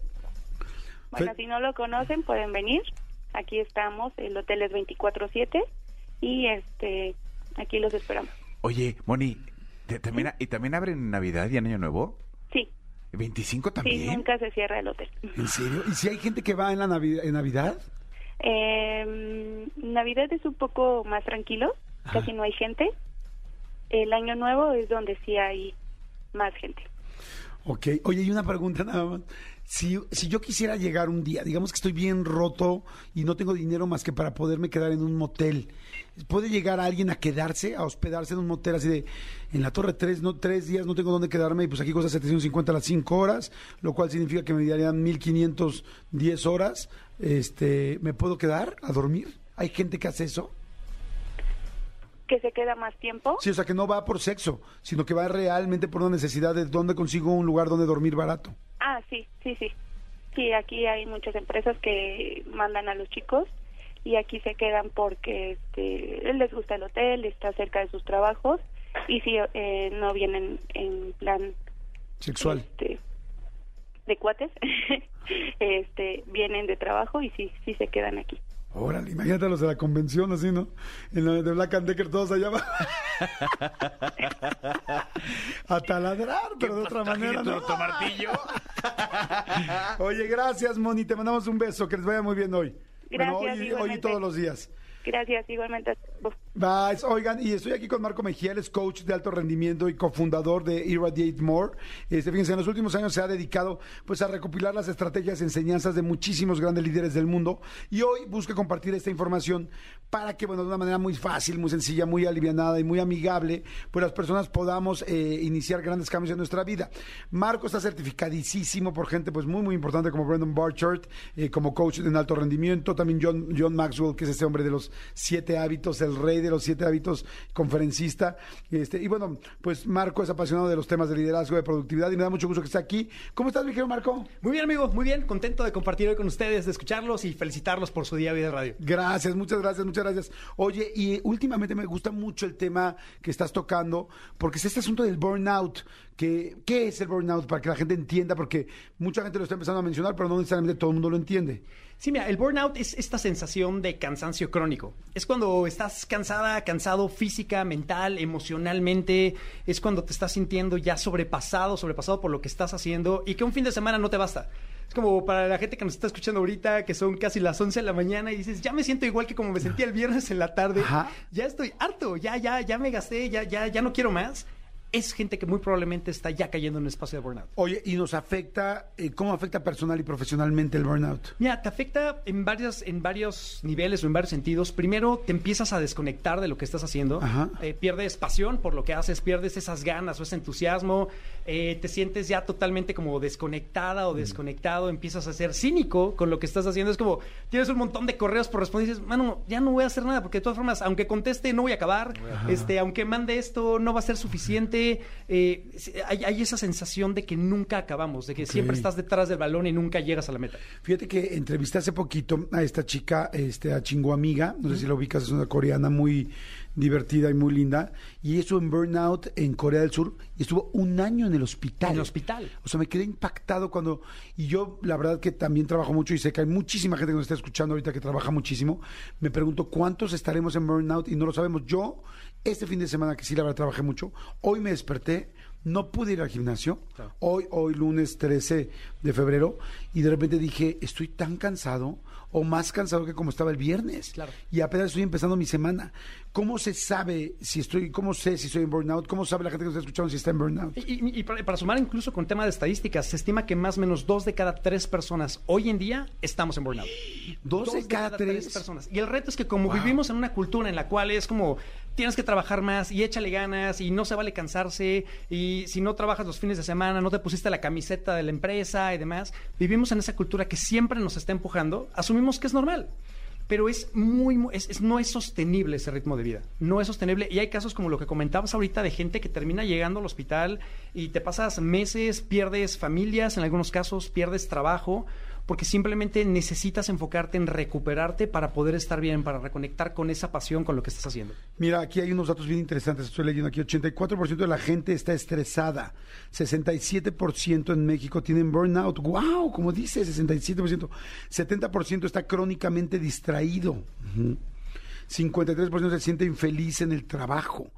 Bueno, si no lo conocen, pueden venir. Aquí estamos, el hotel es 24-7 y este aquí los esperamos. Oye, Moni, ¿te- también, ¿y también abren en Navidad y en Año Nuevo? Sí, ¿25 sí, también? nunca se cierra el hotel. ¿En serio? ¿Y si hay gente que va en la? En Navidad? Eh, Navidad es un poco más tranquilo, casi no hay gente. El Año Nuevo es donde sí hay más gente. Ok. Oye, y una pregunta nada más. Si, si yo quisiera llegar un día, digamos que estoy bien roto y no tengo dinero más que para poderme quedar en un motel, ¿puede llegar alguien a quedarse, a hospedarse en un motel así de, en la Torre tres, no, tres días no tengo dónde quedarme y pues aquí cuesta 750 las cinco horas, lo cual significa que me darían 1510 horas, este, ¿me puedo quedar a dormir? ¿Hay gente que hace eso? Que se queda más tiempo. Sí, o sea, que no va por sexo, sino que va realmente por una necesidad de dónde consigo un lugar donde dormir barato. Ah, sí, sí, sí. Sí, aquí hay muchas empresas que mandan a los chicos y aquí se quedan porque este, les gusta el hotel, está cerca de sus trabajos y si eh, no vienen en plan Sexual. este, de cuates, este, vienen de trabajo y sí, sí se quedan aquí. Órale, imagínate a los de la convención así, ¿no? En la de Black and Decker todos allá abajo. a taladrar, pero de otra manera, ¿no? martillo? Oye, gracias, Moni, te mandamos un beso, que les vaya muy bien hoy. bueno, Gracias, hoy, hoy y todos los días. Gracias, igualmente. Vas, oigan, y estoy aquí con Marco Mejía, es coach de alto rendimiento y cofundador de Irradiate More. Este, fíjense, en los últimos años se ha dedicado pues a recopilar las estrategias y enseñanzas de muchísimos grandes líderes del mundo y hoy busca compartir esta información para que, bueno, de una manera muy fácil, muy sencilla, muy alivianada y muy amigable, pues las personas podamos eh, iniciar grandes cambios en nuestra vida. Marco está certificadísimo por gente pues muy, muy importante como Brandon Barchard, eh, como coach en alto rendimiento, también John, John Maxwell, que es este hombre de los siete hábitos, el rey de los siete hábitos, conferencista. Este, y bueno, pues Marco es apasionado de los temas de liderazgo, de productividad y me da mucho gusto que esté aquí. ¿Cómo estás, mi querido Marco? Muy bien, amigo, muy bien. Contento de compartir hoy con ustedes, de escucharlos y felicitarlos por su día de radio. Gracias, muchas gracias, muchas gracias. Oye, y últimamente me gusta mucho el tema que estás tocando, porque es este asunto del burnout. Que, ¿Qué es el burnout? Para que la gente entienda, porque mucha gente lo está empezando a mencionar, pero no necesariamente todo el mundo lo entiende. Sí, mira, el burnout es esta sensación de cansancio crónico. Es cuando estás cansada, cansado física, mental, emocionalmente. Es cuando te estás sintiendo ya sobrepasado, sobrepasado por lo que estás haciendo y que un fin de semana no te basta. Es como para la gente que nos está escuchando ahorita, que son casi las 11 de la mañana y dices, ya me siento igual que como me sentía el viernes en la tarde. Ajá. Ya estoy harto, ya, ya, ya me gasté, ya, ya, ya no quiero más. Es gente que muy probablemente está ya cayendo en un espacio de burnout. Oye, y nos afecta, eh, ¿cómo afecta personal y profesionalmente el burnout? Mira, te afecta en varios, en varios niveles o en varios sentidos. Primero, te empiezas a desconectar de lo que estás haciendo. Ajá. Eh, pierdes pasión por lo que haces, pierdes esas ganas o ese entusiasmo. Eh, te sientes ya totalmente como desconectada o desconectado. Empiezas a ser cínico con lo que estás haciendo. Es como, tienes un montón de correos por responder y dices, mano, ya no voy a hacer nada porque de todas formas, aunque conteste, no voy a acabar. Este, aunque mande esto, no va a ser suficiente. Eh, hay, hay esa sensación de que nunca acabamos, de que siempre estás detrás del balón y nunca llegas a la meta. Fíjate que entrevisté hace poquito a esta chica, este, a Chingo Amiga, no sé si la ubicas, es una coreana muy divertida y muy linda, y estuvo en burnout en Corea del Sur y estuvo un año en el hospital. En el hospital. O sea, me quedé impactado cuando, y yo la verdad que también trabajo mucho y sé que hay muchísima gente que nos está escuchando ahorita que trabaja muchísimo, me pregunto cuántos estaremos en burnout y no lo sabemos. Yo, este fin de semana que sí la verdad trabajé mucho, hoy me desperté no pude ir al gimnasio, Claro. hoy, hoy lunes 13 de febrero, y de repente dije, estoy tan cansado o más cansado que como estaba el viernes. Claro. Y apenas estoy empezando mi semana. ¿Cómo se sabe si estoy, cómo sé si estoy en burnout? ¿Cómo sabe la gente que nos está escuchando si está en burnout? Y, y- y para, para sumar incluso con tema de estadísticas, se estima que más o menos dos de cada tres personas hoy en día estamos en burnout. Dos, de cada, tres. personas. Y el reto es que como vivimos en una cultura en la cual es como tienes que trabajar más y échale ganas y no se vale cansarse y si no trabajas los fines de semana, no te pusiste la camiseta de la empresa y demás, vivimos en esa cultura que siempre nos está empujando, asumimos que es normal. Pero es muy, es- es- no es sostenible ese ritmo de vida. No es sostenible. Y hay casos como lo que comentabas ahorita de gente que termina llegando al hospital y te pasas meses, pierdes familias, en algunos casos pierdes trabajo, porque simplemente necesitas enfocarte en recuperarte para poder estar bien, para reconectar con esa pasión, con lo que estás haciendo. Mira, aquí hay unos datos bien interesantes. Estoy leyendo aquí. 84% de la gente está estresada. 67% en México tienen burnout. ¡Wow! Como dice, 67%. 70% está crónicamente distraído. Ujú. 53% se siente infeliz en el trabajo.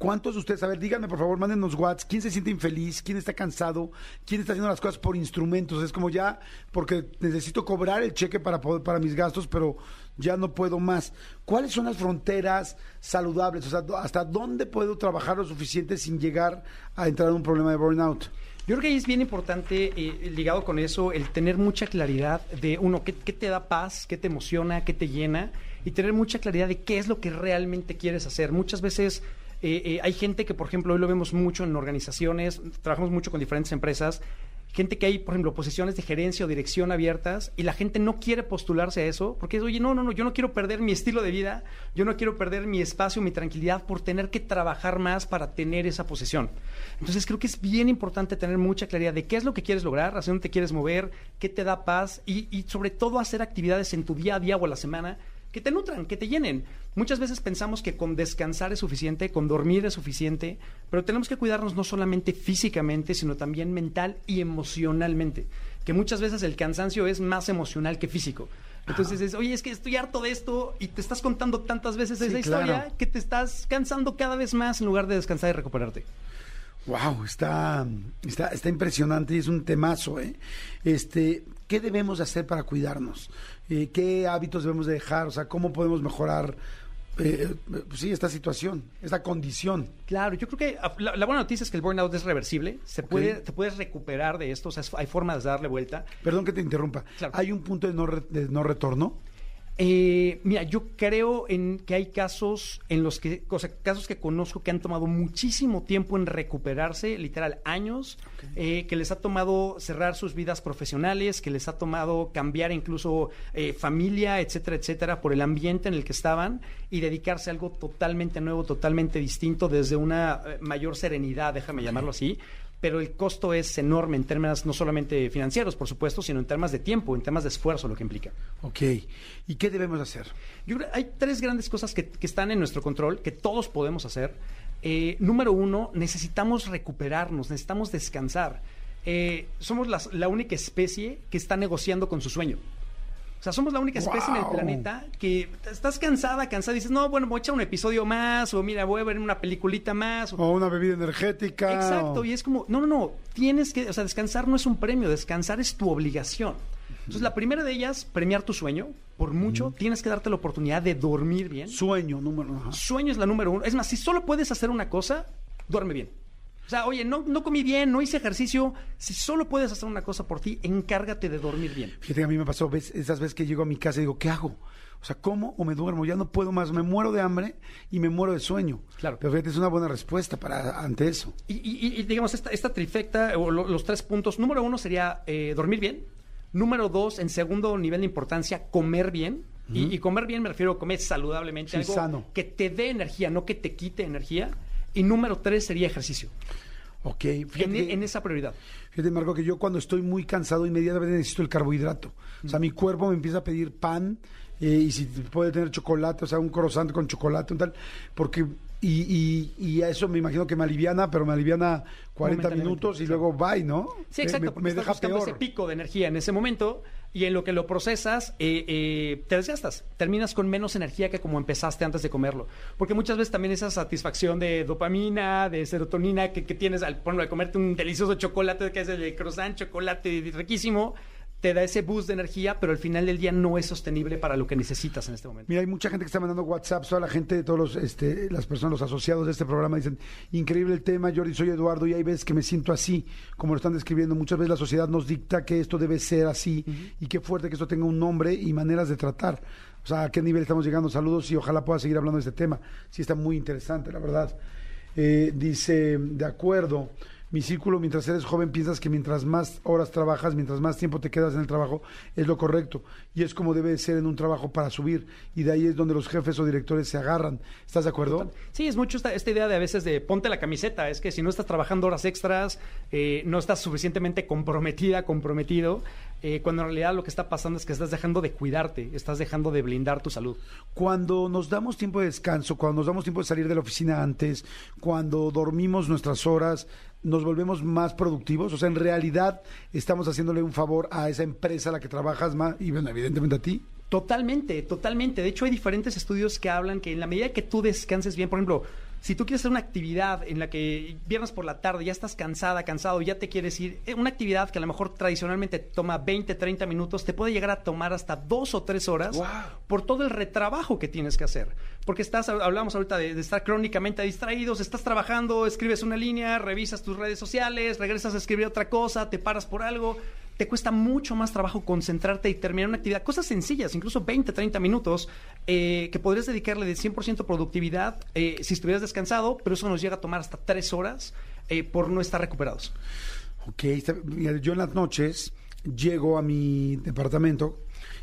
¿Cuántos de ustedes, a ver, díganme por favor, mándenos WhatsApp, ¿quién se siente infeliz? ¿Quién está cansado? ¿Quién está haciendo las cosas por instrumentos? Es como ya, porque necesito cobrar el cheque para, poder, para mis gastos, pero ya no puedo más. ¿Cuáles son las fronteras saludables? O sea, ¿hasta dónde puedo trabajar lo suficiente sin llegar a entrar en un problema de burnout? Yo creo que ahí es bien importante, eh, ligado con eso, el tener mucha claridad de, uno, ¿qué, qué te da paz, qué te emociona, qué te llena, y tener mucha claridad de qué es lo que realmente quieres hacer. Muchas veces eh, eh, hay gente que, por ejemplo, hoy lo vemos mucho en organizaciones, trabajamos mucho con diferentes empresas, gente que hay, por ejemplo, posiciones de gerencia o dirección abiertas y la gente no quiere postularse a eso porque es, oye, no, no, no, yo no quiero perder mi estilo de vida, yo no quiero perder mi espacio, mi tranquilidad por tener que trabajar más para tener esa posición. Entonces creo que es bien importante tener mucha claridad de qué es lo que quieres lograr, hacia dónde te quieres mover, qué te da paz y, y sobre todo hacer actividades en tu día a día o a la semana que te nutran, que te llenen. Muchas veces pensamos que con descansar es suficiente, con dormir es suficiente, pero tenemos que cuidarnos no solamente físicamente, sino también mental y emocionalmente. Que muchas veces el cansancio es más emocional que físico. Entonces es, oye, es que estoy harto de esto y te estás contando tantas veces Sí, esa historia claro. que te estás cansando cada vez más en lugar de descansar y recuperarte. Wow, está, está, está impresionante y es un temazo, ¿eh? Este, ¿qué debemos hacer para cuidarnos? Eh, ¿Qué hábitos debemos de dejar? O sea, ¿cómo podemos mejorar eh, eh, sí, esta situación, esta condición. Claro, yo creo que ah, la, la buena noticia es que el burnout es reversible, se puede, te puedes recuperar de esto, o sea, hay formas de darle vuelta. Perdón que te interrumpa. Claro. ¿Hay un punto de no, re- de no retorno? Eh, mira, yo creo en que hay casos en los que, o sea, casos que conozco que han tomado muchísimo tiempo en recuperarse, literal años, eh, que les ha tomado cerrar sus vidas profesionales, que les ha tomado cambiar incluso eh, familia, etcétera, etcétera, por el ambiente en el que estaban y dedicarse a algo totalmente nuevo, totalmente distinto, desde una eh, mayor serenidad, déjame llamarlo así. Pero el costo es enorme en términos no solamente financieros, por supuesto, sino en temas de tiempo, en temas de esfuerzo, lo que implica. Ok. ¿Y qué debemos hacer? Yo creo hay tres grandes cosas que, que están en nuestro control, que todos podemos hacer. Eh, número uno, necesitamos recuperarnos, necesitamos descansar. Eh, somos las- la única especie que está negociando con su sueño. O sea, somos la única especie en el planeta que estás cansada, cansada, y dices, no, bueno, voy a echar un episodio más, o mira, voy a ver una peliculita más. o- O una bebida energética. Exacto, o- y es como, no, no, no, tienes que, o sea, descansar no es un premio, descansar es tu obligación. Entonces, la primera de ellas, premiar tu sueño, por mucho, tienes que darte la oportunidad de dormir bien. Sueño, número. ajá. Sueño es la número uno. Es más, si solo puedes hacer una cosa, duerme bien. O sea, oye, no, no comí bien, no hice ejercicio. Si solo puedes hacer una cosa por ti, encárgate de dormir bien. Fíjate, a mí me pasó ves, esas veces que llego a mi casa y digo, ¿qué hago? O sea, ¿cómo o me duermo? Ya no puedo más, me muero de hambre y me muero de sueño. Claro. Pero fíjate, es una buena respuesta para ante eso. Y, y- y, digamos, esta, esta trifecta, o lo- los tres puntos, número uno sería eh, dormir bien. Número dos, en segundo nivel de importancia, comer bien. y, y comer bien me refiero a comer saludablemente, Sí, algo sano. que te dé energía, no que te quite energía. Y número tres sería ejercicio, Ok, fíjate, en, que- en esa prioridad. fíjate, Marco, que yo cuando estoy muy cansado inmediatamente necesito el carbohidrato. O sea, mi cuerpo me empieza a pedir pan eh, y si puede tener chocolate, o sea, un croissant con chocolate y tal, porque... Y, y, y a eso me imagino que me aliviana, pero me aliviana 40 Momentáneamente, minutos y luego bye, ¿no? Sí, exacto, Me, porque me estás deja buscando peor. ese pico de energía en ese momento y en lo que lo procesas eh, eh, te desgastas. Terminas con menos energía que como empezaste antes de comerlo. Porque muchas veces también esa satisfacción de dopamina, de serotonina que, que tienes al, ejemplo, al comerte un delicioso chocolate que es el croissant, chocolate riquísimo, te da ese boost de energía, pero al final del día no es sostenible para lo que necesitas en este momento. Mira, hay mucha gente que está mandando WhatsApp, toda la gente, todos los, este, las personas, los asociados de este programa dicen, increíble el tema, Jordi, soy Eduardo, y hay veces que me siento así, como lo están describiendo. Muchas veces la sociedad nos dicta que esto debe ser así, y qué fuerte que esto tenga un nombre y maneras de tratar. O sea, a qué nivel estamos llegando. Saludos y ojalá pueda seguir hablando de este tema. Sí, está muy interesante, la verdad. Eh, dice, de acuerdo. Mi círculo, mientras eres joven, piensas que mientras más horas trabajas, mientras más tiempo te quedas en el trabajo, es lo correcto. Y es como debe ser en un trabajo para subir. Y de ahí es donde los jefes o directores se agarran. ¿Estás de acuerdo? Sí, es mucho esta, esta idea de a veces de ponte la camiseta. Es que si no estás trabajando horas extras, eh, no estás suficientemente comprometida, comprometido, eh, cuando en realidad lo que está pasando es que estás dejando de cuidarte, estás dejando de blindar tu salud. Cuando nos damos tiempo de descanso, cuando nos damos tiempo de salir de la oficina antes, cuando dormimos nuestras horas, nos volvemos más productivos. O sea, en realidad estamos haciéndole un favor a esa empresa a la que trabajas más y, bueno, evidentemente a ti. Totalmente, totalmente. De hecho, hay diferentes estudios que hablan que en la medida que tú descanses bien, por ejemplo, si tú quieres hacer una actividad en la que viernes por la tarde ya estás cansada, cansado, ya te quieres ir, eh, una actividad que a lo mejor tradicionalmente toma 20, 30 minutos, te puede llegar a tomar hasta dos o tres horas Wow. por todo el retrabajo que tienes que hacer. Porque estás, hablamos ahorita de, de estar crónicamente distraídos, estás trabajando, escribes una línea, revisas tus redes sociales, regresas a escribir otra cosa, te paras por algo. Te cuesta mucho más trabajo concentrarte y terminar una actividad. Cosas sencillas, incluso 20, 30 minutos, eh, que podrías dedicarle de 100% productividad eh, si estuvieras descansado, pero eso nos llega a tomar hasta tres horas eh, por no estar recuperados. Ok, yo en las noches llego a mi departamento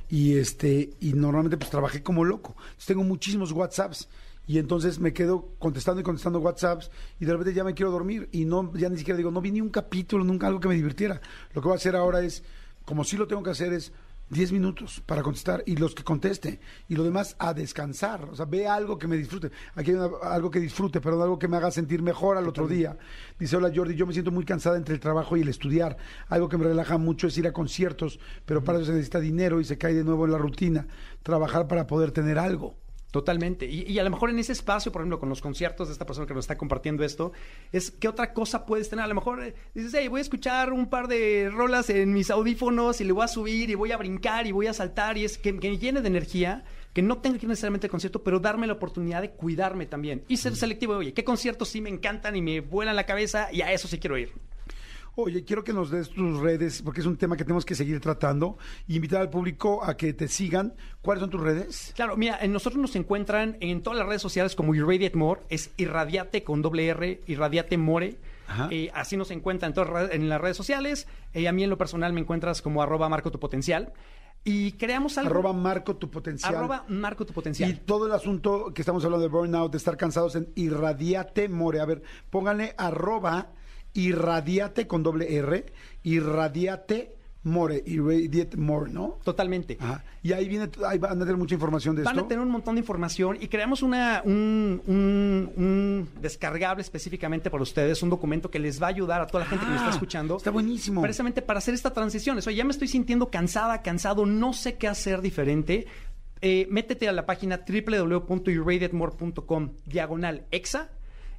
y este y normalmente pues trabajé como loco. Entonces, tengo muchísimos WhatsApps y entonces me quedo contestando y contestando WhatsApps y de repente ya me quiero dormir y no ya ni siquiera digo, no vi ni un capítulo, nunca algo que me divirtiera. Lo que voy a hacer ahora es, como sí lo tengo que hacer es 10 minutos para contestar y los que conteste y lo demás a descansar, o sea, ve algo que me disfrute. Aquí hay una- algo que disfrute, perdón, algo que me haga sentir mejor al otro día. Dice, hola Jordi, yo me siento muy cansada entre el trabajo y el estudiar. Algo que me relaja mucho es ir a conciertos, pero para eso se necesita dinero y se cae de nuevo en la rutina. Trabajar para poder tener algo. Totalmente. Y, y a lo mejor en ese espacio, por ejemplo, con los conciertos de esta persona que nos está compartiendo esto, es qué otra cosa puedes tener. A lo mejor eh, dices, hey, voy a escuchar un par de rolas en mis audífonos y le voy a subir y voy a brincar y voy a saltar y es que, que me llene de energía, que no tenga que ir necesariamente al concierto, pero darme la oportunidad de cuidarme también y ser selectivo. Oye, ¿qué conciertos sí me encantan y me vuelan la cabeza y a eso sí quiero ir? Oye, quiero que nos des tus redes, porque es un tema que tenemos que seguir tratando. Y invitar al público a que te sigan. ¿Cuáles son tus redes? Claro, mira, en nosotros nos encuentran en todas las redes sociales como Irradiate More, es Irradiate con doble R, Irradiate More. Eh, así nos encuentran en, todas las redes- en las redes sociales. Eh, a mí en lo personal me encuentras como arroba marco tu potencial. Y creamos algo. Arroba marco tu potencial. arroba marco tu Y potencial. todo el asunto que estamos hablando de burnout, de estar cansados en Irradiate More. A ver, pónganle arroba Irradiate con doble R, Irradiate More, Irradiate More, ¿no? Totalmente. Ajá. Y ahí viene, ahí van a tener mucha información de Van esto. a tener un montón de información y creamos una, un, un- un descargable específicamente para ustedes, un documento que les va a ayudar a toda la gente que nos está Ah, escuchando. Está buenísimo. Precisamente para hacer esta transición. Oye, ya me estoy sintiendo cansada, cansado, no sé qué hacer diferente. Eh, métete a la página www.irradiatemore.com diagonal exa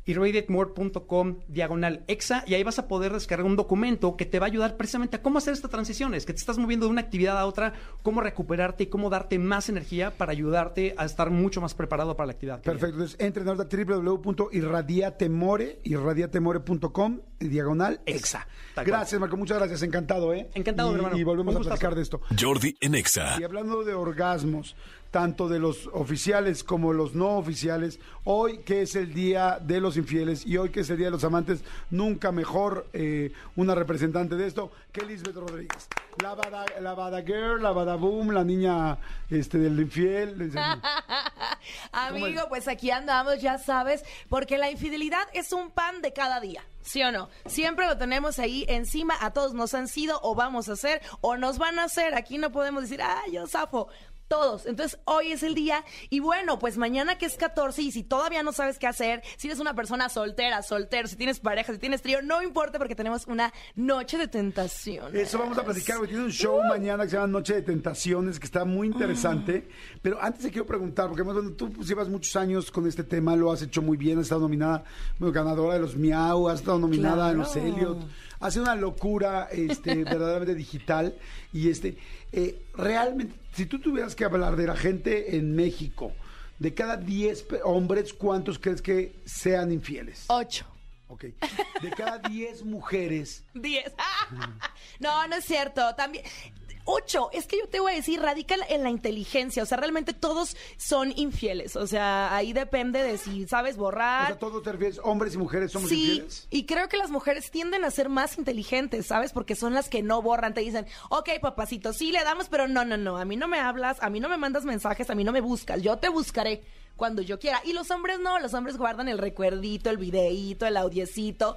irradiatemore.com diagonal exa y ahí vas a poder descargar un documento que te va a ayudar precisamente a cómo hacer estas transiciones, que te estás moviendo de una actividad a otra, cómo recuperarte y cómo darte más energía para ayudarte a estar mucho más preparado para la actividad. viene. Perfecto, entonces entren ahorita a www.irradiatemore, irradiatemore.com, diagonal, exa. Gracias, Marco, muchas gracias, encantado, ¿eh? Encantado, y, mi hermano. Y volvemos a platicar de esto. Jordi en Exa. Y hablando de orgasmos, tanto de los oficiales como los no oficiales, hoy que es el Día de los Infieles y hoy que es el Día de los Amantes, nunca mejor eh, una representante de esto que Lisbeth Rodríguez. La bada, la bada girl, la bada boom, la niña este, del infiel. Amigo, pues aquí andamos, ya sabes, porque la infidelidad es un pan de cada día, ¿sí o no? Siempre lo tenemos ahí encima, a todos nos han sido o vamos a hacer o nos van a hacer. Aquí no podemos decir, ah, yo zafo. Todos. Entonces, hoy es el día. Y bueno, pues mañana que es 14 y si todavía no sabes qué hacer, si eres una persona soltera, soltero, si tienes pareja, si tienes trío, no importa porque tenemos una noche de tentación. Eso vamos a platicar. Tiene un show mañana que se llama Noche de Tentaciones, que está muy interesante. Pero antes te quiero preguntar, porque bueno, tú pues, llevas muchos años con este tema, lo has hecho muy bien, has estado nominada, bueno, ganadora de los Miau, has estado nominada en los Claro. Elliot. Ha sido una locura este, verdaderamente digital. Y este, eh, realmente, si tú tuvieras que hablar de la gente en México, de cada 10 pe- hombres, ¿cuántos crees que sean infieles? Ocho. Ok. De cada 10 mujeres, Diez. no, no es cierto. También. Ocho, es que yo te voy a decir, radica en la inteligencia. O sea, realmente todos son infieles. O sea, ahí depende de si sabes o borrar. sea, todos te refieres, hombres y mujeres somos Sí, infieles. y creo que las mujeres tienden a ser más inteligentes, ¿sabes? Porque son las que no borran, te dicen, ok, papacito, sí le damos, pero no, no, no, a mí no me hablas, a mí no me mandas mensajes, a mí no me buscas, yo te buscaré cuando yo quiera. Y los hombres no, los hombres guardan el recuerdito, el videíto, el audiecito,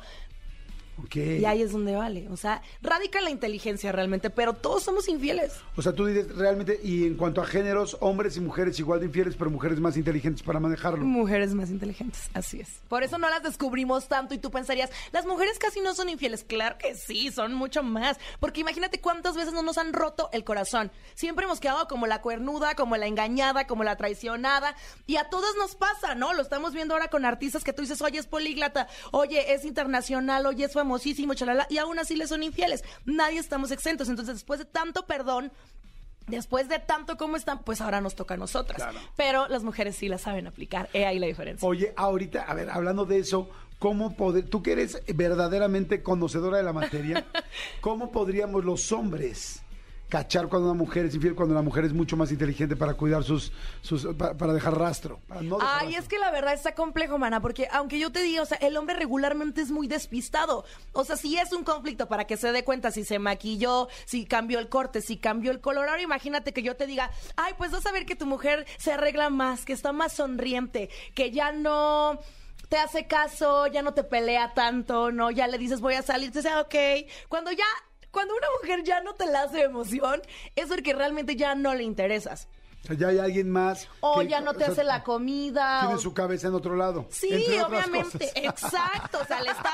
Ok. y ahí es donde vale. O sea, radica en la inteligencia realmente, pero todos somos infieles. O sea, tú dices realmente, y en cuanto a géneros, hombres y mujeres igual de infieles, pero mujeres más inteligentes para manejarlo. Mujeres más inteligentes, así es. Por eso no las descubrimos tanto y tú pensarías, las mujeres casi no son infieles. Claro que sí, son mucho más. Porque imagínate cuántas veces no nos han roto el corazón. Siempre hemos quedado como la cuernuda, como la engañada, como la traicionada. Y a todas nos pasa, ¿no? Lo estamos viendo ahora con artistas que tú dices, oye, es políglota, oye, es internacional, oye, es famosísimo, chalala. Y aún así le son infieles. Nadie estamos exentos. Entonces, después de tanto perdón, Después de tanto como están, pues ahora nos toca a nosotras. Claro. Pero las mujeres sí la saben aplicar. He ahí la diferencia. Oye, ahorita, a ver, hablando de eso, ¿cómo poder, tú que eres verdaderamente conocedora de la materia, ¿cómo podríamos los hombres cachar cuando una mujer es infiel, cuando la mujer es mucho más inteligente para cuidar sus, sus pa- para, dejar rastro? Para no dejar Ay, rastro? es que la verdad está complejo, mana, porque aunque yo te diga, o sea, el hombre regularmente es muy despistado. O sea, si es un conflicto para que se dé cuenta si se maquilló, si cambió el corte, si cambió el color. Ahora imagínate que yo te diga, ay, pues vas a ver que tu mujer se arregla más, que está más sonriente, que ya no te hace caso, ya no te pelea tanto, no, ya le dices voy a salir, te dice, ok. Cuando ya, cuando una mujer ya no te la hace emoción, es porque realmente ya no le interesas. O sea, ya hay alguien más. O que- ya no te o sea, hace la comida. Tiene o- su cabeza en otro lado. Sí, entre otras obviamente, cosas. exacto, o sea, le está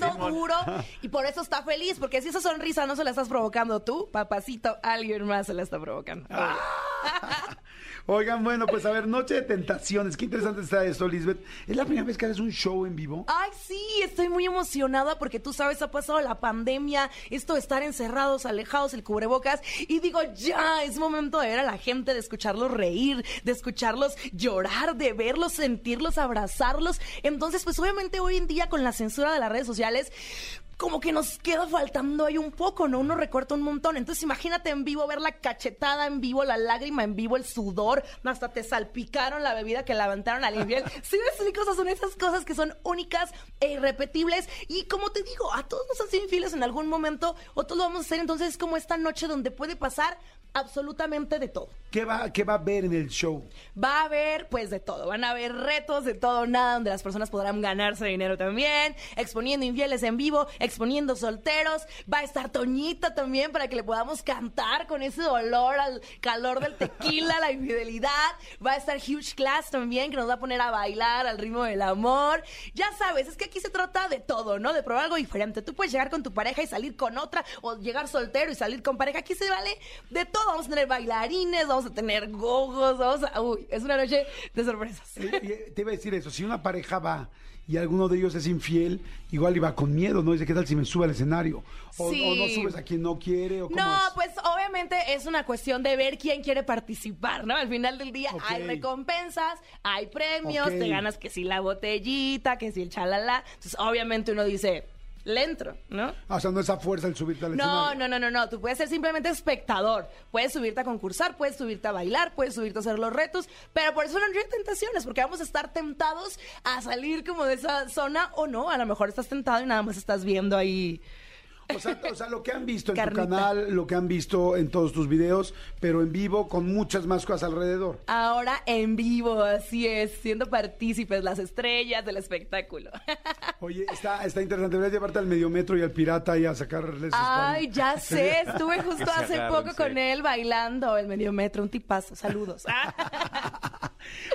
dando duro y por eso está feliz, porque si esa sonrisa no se la estás provocando tú, papacito, alguien más se la está provocando. Ah. Oigan, bueno, pues a ver, Noche de Tentaciones. Qué interesante está esto, Lisbeth. ¿Es la primera vez que haces un show en vivo? Ay, sí, estoy muy emocionada porque tú sabes, ha pasado la pandemia, esto de estar encerrados, alejados, el cubrebocas, y digo, ya, es momento de ver a la gente, de escucharlos reír, de escucharlos llorar, de verlos, sentirlos, abrazarlos. Entonces, pues obviamente hoy en día con la censura de las redes sociales, como que nos queda faltando ahí un poco, ¿no? Uno recorta un montón. Entonces imagínate en vivo, ver la cachetada en vivo, la lágrima en vivo, el sudor, hasta te salpicaron la bebida que levantaron al infiel. Sí, me cosas son esas cosas que son únicas e irrepetibles. Y como te digo, a todos nos han sido infieles en algún momento, o todos lo vamos a hacer. Entonces es como esta noche donde puede pasar absolutamente de todo. ¿Qué va, ¿Qué va a ver en el show? Va a haber, pues, de todo. Van a haber retos de todo, nada, donde las personas podrán ganarse dinero también, exponiendo infieles en vivo, exponiendo solteros. Va a estar Toñita también para que le podamos cantar con ese dolor al calor del tequila, la infidelidad. Va a estar Huge Class también, que nos va a poner a bailar al ritmo del amor. Ya sabes, es que aquí se trata de todo, ¿no? De probar algo diferente. Tú puedes llegar con tu pareja y salir con otra, o llegar soltero y salir con pareja. Aquí se vale de todo. Vamos a tener bailarines, vamos a tener gogos, vamos a... Uy, es una noche de sorpresas. Eh, te iba a decir eso, si una pareja va y alguno de ellos es infiel, igual iba con miedo, ¿no? Dice, ¿qué tal si me sube al escenario? O, Sí. o no subes a quien no quiere, o cómo No, es? pues obviamente es una cuestión de ver quién quiere participar, ¿no? Al final del día hay recompensas, hay premios, te ganas que si la botellita, que si el chalala. Entonces, obviamente uno dice, le entro, ¿no? Ah, o sea, no es a fuerza el subirte al No, escenario. no, no, no, no. Tú puedes ser simplemente espectador. Puedes subirte a concursar, puedes subirte a bailar, puedes subirte a hacer los retos. Pero por eso no hay tentaciones, porque vamos a estar tentados a salir como de esa zona o no. A lo mejor estás tentado y nada más estás viendo ahí. O sea, o sea, lo que han visto en Carnita. tu canal, lo que han visto en todos tus videos, pero en vivo con muchas más cosas alrededor. Ahora en vivo, así es, siendo partícipes, las estrellas del espectáculo. Oye, está, está interesante. Deberías llevarte al mediometro y al pirata y a sacarles Ay, ya sé, estuve justo hace poco sí. con él bailando el medio metro, un tipazo, saludos.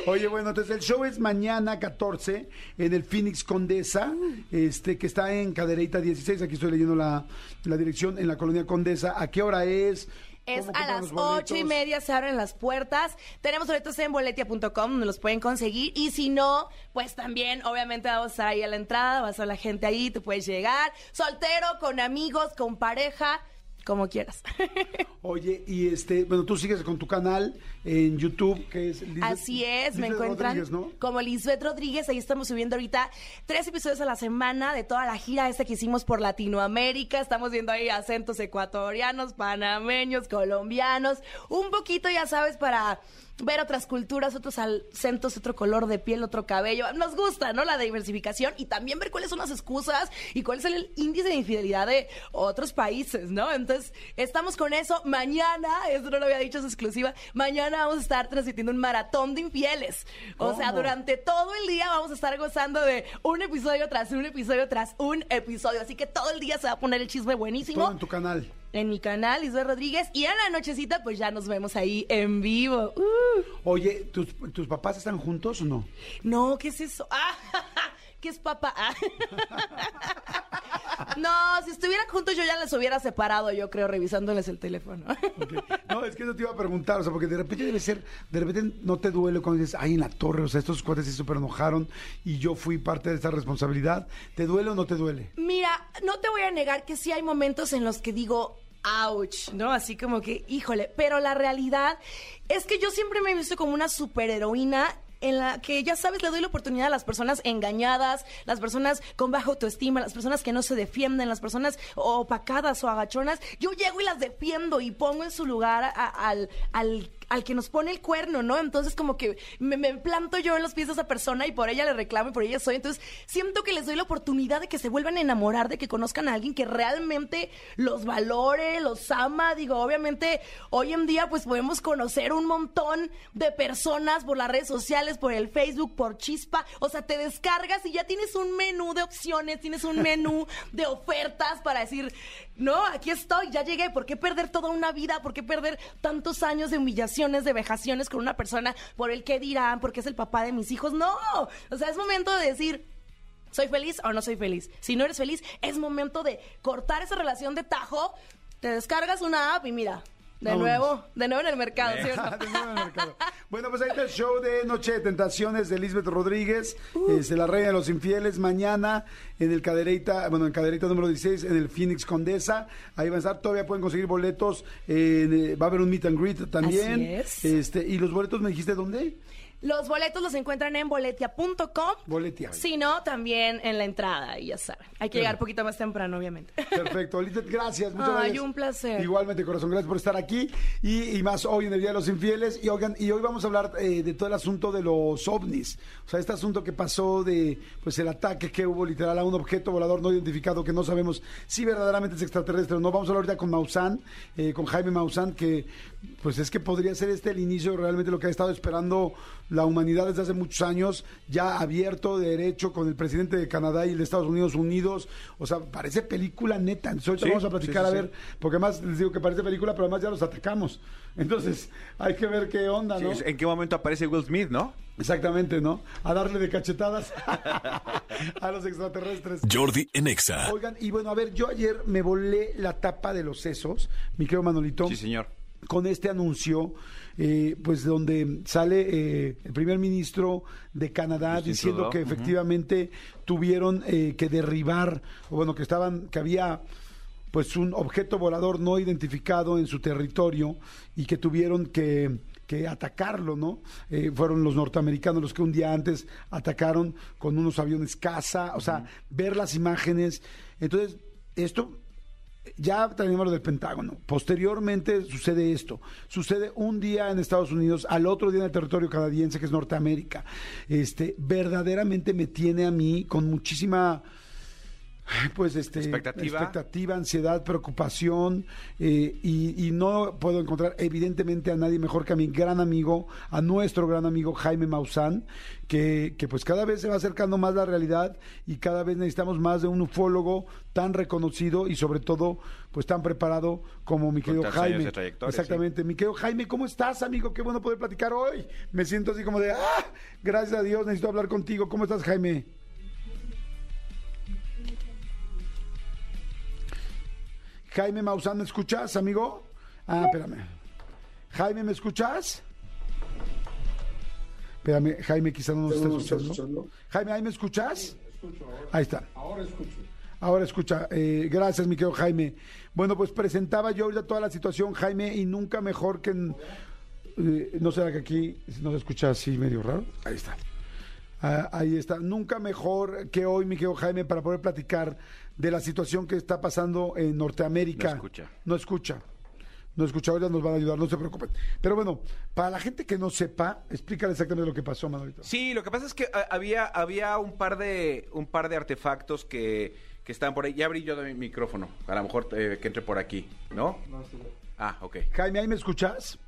Oye, bueno, entonces el show es mañana 14 en el Phoenix Condesa, este que está en Cadereyta 16. Aquí estoy leyendo la, la dirección en la colonia Condesa. ¿A qué hora es? Es ¿Cómo a las ocho y media se abren las puertas. Tenemos boletos en boletia.com donde los pueden conseguir. Y si no, pues también, obviamente, vamos a estar ahí a la entrada, va a estar la gente ahí, tú puedes llegar. Soltero, con amigos, con pareja, como quieras. Oye, y este, bueno, tú sigues con tu canal en YouTube, que es Así es, me encuentran Rodríguez, ¿no? como Lisbeth Rodríguez. Ahí estamos subiendo ahorita tres episodios a la semana de toda la gira esta que hicimos por Latinoamérica. Estamos viendo ahí acentos ecuatorianos, panameños, colombianos. Un poquito, ya sabes, para ver otras culturas, otros acentos, otro color de piel, otro cabello. Nos gusta, ¿no? La diversificación y también ver cuáles son las excusas y cuál es el índice de infidelidad de otros países, ¿no? Entonces, estamos con eso. Mañana, eso no lo había dicho, es exclusiva. Mañana vamos a estar transmitiendo un maratón de infieles. O sea, durante todo el día vamos a estar gozando de un episodio tras un episodio tras un episodio. Así que todo el día se va a poner el chisme buenísimo Todo en tu canal. En mi canal, Isabel Rodríguez. Y en la nochecita, pues ya nos vemos ahí en vivo. Uh. Oye, ¿tus, ¿tus papás están juntos o no? No, ¿qué es eso? Ah, ¿Qué es papá? Ah. No, si estuvieran juntos yo ya les hubiera separado, yo creo, revisándoles el teléfono. No, es que eso te iba a preguntar, o sea, porque de repente debe ser, de repente no te duele cuando dices, ay, en la torre, o sea, estos cuates se súper enojaron y yo fui parte de esta responsabilidad. ¿Te duele o no te duele? Mira, no te voy a negar que sí hay momentos en los que digo, ouch, ¿no? Así como que, híjole, pero la realidad es que yo siempre me he visto como una superheroína en la que, ya sabes, le doy la oportunidad a las personas engañadas, las personas con baja autoestima, las personas que no se defienden, las personas opacadas o agachonas. Yo llego y las defiendo y pongo en su lugar al, al al que nos pone el cuerno, ¿no? Entonces como que me, me planto yo en los pies de esa persona y por ella le reclamo y por ella soy. Entonces siento que les doy la oportunidad de que se vuelvan a enamorar, de que conozcan a alguien que realmente los valore, los ama. Digo, obviamente hoy en día pues podemos conocer un montón de personas por las redes sociales, por el Facebook, por Chispa. O sea, te descargas y ya tienes un menú de opciones, tienes un menú de ofertas para decir, no, aquí estoy, ya llegué. ¿Por qué perder toda una vida? ¿Por qué perder tantos años de de vejaciones con una persona por el que dirán, porque es el papá de mis hijos? No, o sea, es momento de decir, ¿soy feliz o no soy feliz? Si no eres feliz, es momento de cortar esa relación de tajo. Te descargas una app y mira, De Vámonos. nuevo, de nuevo en el mercado, ¿sí o no? De nuevo en el mercado. Bueno, pues ahí está el show de Noche de Tentaciones de Lisbeth Rodríguez, este, la reina de los infieles, mañana en el Cadereyta, bueno, en Cadereyta número 16, en el Phoenix Condesa. Ahí van a estar, todavía pueden conseguir boletos, en, eh, va a haber un meet and greet también. Así es. Este, y los boletos me dijiste dónde? Los boletos los encuentran en boletia.com. Boletia. Si no, también en la entrada, y ya saben. Hay que llegar poquito más temprano, obviamente. Perfecto, gracias. Muchas Ay, gracias. un placer. Igualmente, corazón, gracias por estar aquí. Y, y más hoy en el Día de los Infieles. Y oigan, y hoy vamos a hablar eh, de todo el asunto de los ovnis. O sea, este asunto que pasó de pues el ataque que hubo literal a un objeto volador no identificado que no sabemos si verdaderamente es extraterrestre o no. Vamos a hablar ahorita con Maussan, eh, con Jaime Maussan, que pues es que podría ser este el inicio realmente lo que ha estado esperando la humanidad desde hace muchos años, ya abierto de derecho con el presidente de Canadá y el de Estados Unidos unidos. O sea, parece película neta. Entonces ahorita Sí, vamos a platicar sí, sí, a ver, porque además les digo que parece película, pero además ya los atacamos. Entonces hay que ver qué onda, ¿no? Sí, ¿En qué momento aparece Will Smith, no? Exactamente, ¿no? A darle de cachetadas a los extraterrestres. Jordi en Exa. Oigan, y bueno, a ver, yo ayer me volé la tapa de los sesos, mi querido Manolito Sí, señor. Con este anuncio, eh, pues donde sale eh, el primer ministro de Canadá Justin diciendo Trudeau, que efectivamente tuvieron eh, que derribar, o bueno, que estaban, que había pues un objeto volador no identificado en su territorio y que tuvieron que, que atacarlo, ¿no? Eh, fueron los norteamericanos los que un día antes atacaron con unos aviones caza, o sea, ver las imágenes. Entonces, esto ya tenemos lo del Pentágono. Posteriormente sucede esto. Sucede un día en Estados Unidos, al otro día en el territorio canadiense, que es Norteamérica. Este, verdaderamente me tiene a mí con muchísima pues este Expectativa. expectativa, ansiedad, preocupación eh, y, y no puedo encontrar evidentemente a nadie mejor que a mi gran amigo, a nuestro gran amigo Jaime Maussan, que, que pues cada vez se va acercando más la realidad y cada vez necesitamos más de un ufólogo tan reconocido y sobre todo pues tan preparado como mi querido Jaime. Exactamente, mi querido Jaime, ¿cómo estás amigo? Qué bueno poder platicar hoy. Me siento así como de, ah, gracias a Dios, necesito hablar contigo. ¿Cómo estás Jaime? Jaime Maussan, ¿me escuchas, amigo? Ah, espérame. Jaime, ¿me escuchas? Espérame, Jaime quizá no nos está escuchando. Jaime, ¿ahí me escuchas? Ahí está. Ahora escucho. Ahora escucha, eh, gracias mi querido Jaime. Bueno, pues presentaba yo ahorita toda la situación, Jaime, y nunca mejor que... en- eh, no será que aquí no se escucha así medio raro. Ahí está. Ah, ahí está. Nunca mejor que hoy, mi querido Jaime, para poder platicar de la situación que está pasando en Norteamérica. No escucha. No escucha. No escucha, ahora nos van a ayudar, no se preocupen. Pero bueno, para la gente que no sepa, explícale exactamente lo que pasó, Manolito. Sí, lo que pasa es que ah, había, había un par de un par de artefactos que, que estaban por ahí. Ya abrí yo de mi micrófono. A lo mejor eh, que entre por aquí, ¿no? Ah, ok. Jaime, ¿ahí me escuchas?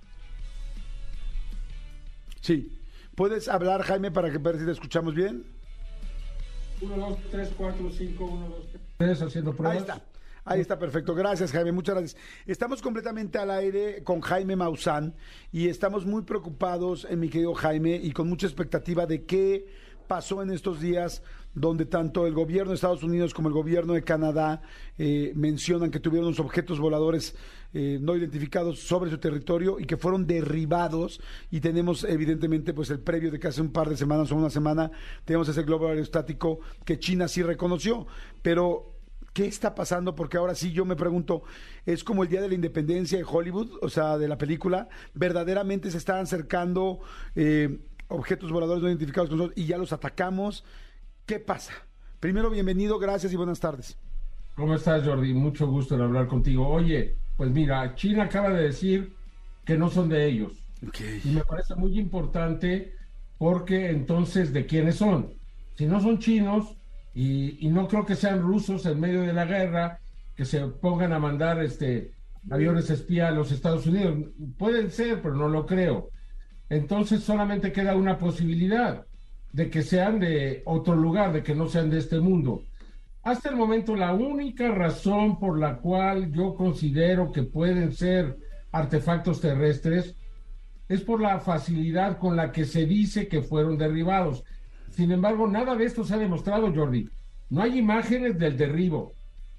Sí. ¿Puedes hablar, Jaime, para que ver si te escuchamos bien? 1, 2, 3, 4, 5, 1, 2, 3. Ahí está. Ahí está, perfecto. Gracias, Jaime. Muchas gracias. Estamos completamente al aire con Jaime Maussan y estamos muy preocupados, eh, mi querido Jaime, y con mucha expectativa de qué pasó en estos días donde tanto el gobierno de Estados Unidos como el gobierno de Canadá eh, mencionan que tuvieron unos objetos voladores eh, no identificados sobre su territorio y que fueron derribados y tenemos evidentemente pues el previo de que hace un par de semanas o una semana tenemos ese globo aerostático que China sí reconoció, pero ¿Qué está pasando? Porque ahora sí yo me pregunto, ¿es como el Día de la Independencia de Hollywood, o sea, de la película? ¿Verdaderamente se están acercando eh, objetos voladores no identificados con nosotros y ya los atacamos? ¿Qué pasa? Primero, bienvenido, gracias y buenas tardes. ¿Cómo estás, Jordi? Mucho gusto en hablar contigo. Oye, pues mira, China acaba de decir que no son de ellos. Y me parece muy importante porque entonces, ¿de quiénes son? Si no son chinos, y, y no creo que sean rusos en medio de la guerra, que se pongan a mandar este aviones espía a los Estados Unidos. Pueden ser, pero no lo creo. Entonces solamente queda una posibilidad de que sean de otro lugar, de que no sean de este mundo. Hasta el momento, la única razón por la cual yo considero que pueden ser artefactos terrestres es por la facilidad con la que se dice que fueron derribados. Sin embargo, nada de esto se ha demostrado, Jordi. No hay imágenes del derribo.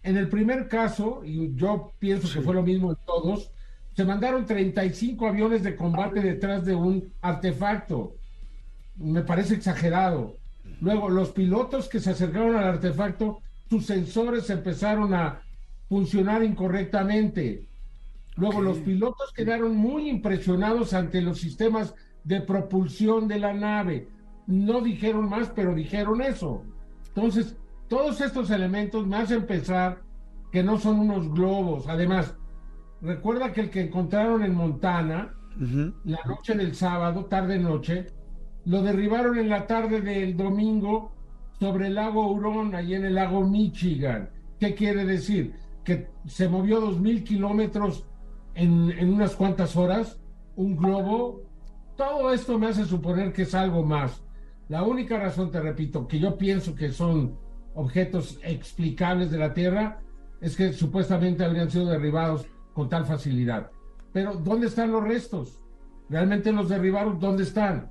En el primer caso, y yo pienso que fue lo mismo en todos, Se mandaron 35 aviones de combate detrás de un artefacto. Me parece exagerado. Luego, los pilotos que se acercaron al artefacto, sus sensores empezaron a funcionar incorrectamente. Luego, los pilotos quedaron muy impresionados ante los sistemas de propulsión de la nave. No dijeron más, pero dijeron eso. Entonces, todos estos elementos me hacen pensar que no son unos globos. Además, recuerda que el que encontraron en Montana, la noche del sábado, tarde-noche, lo derribaron en la tarde del domingo sobre el lago Hurón, ahí en el lago Michigan. ¿Qué quiere decir? Que se movió dos mil kilómetros en, en unas cuantas horas, un globo. Todo esto me hace suponer que es algo más. La única razón, te repito, que yo pienso que son objetos explicables de la Tierra es que supuestamente habrían sido derribados con tal facilidad. Pero ¿dónde están los restos? ¿Realmente los derribaron? ¿Dónde están?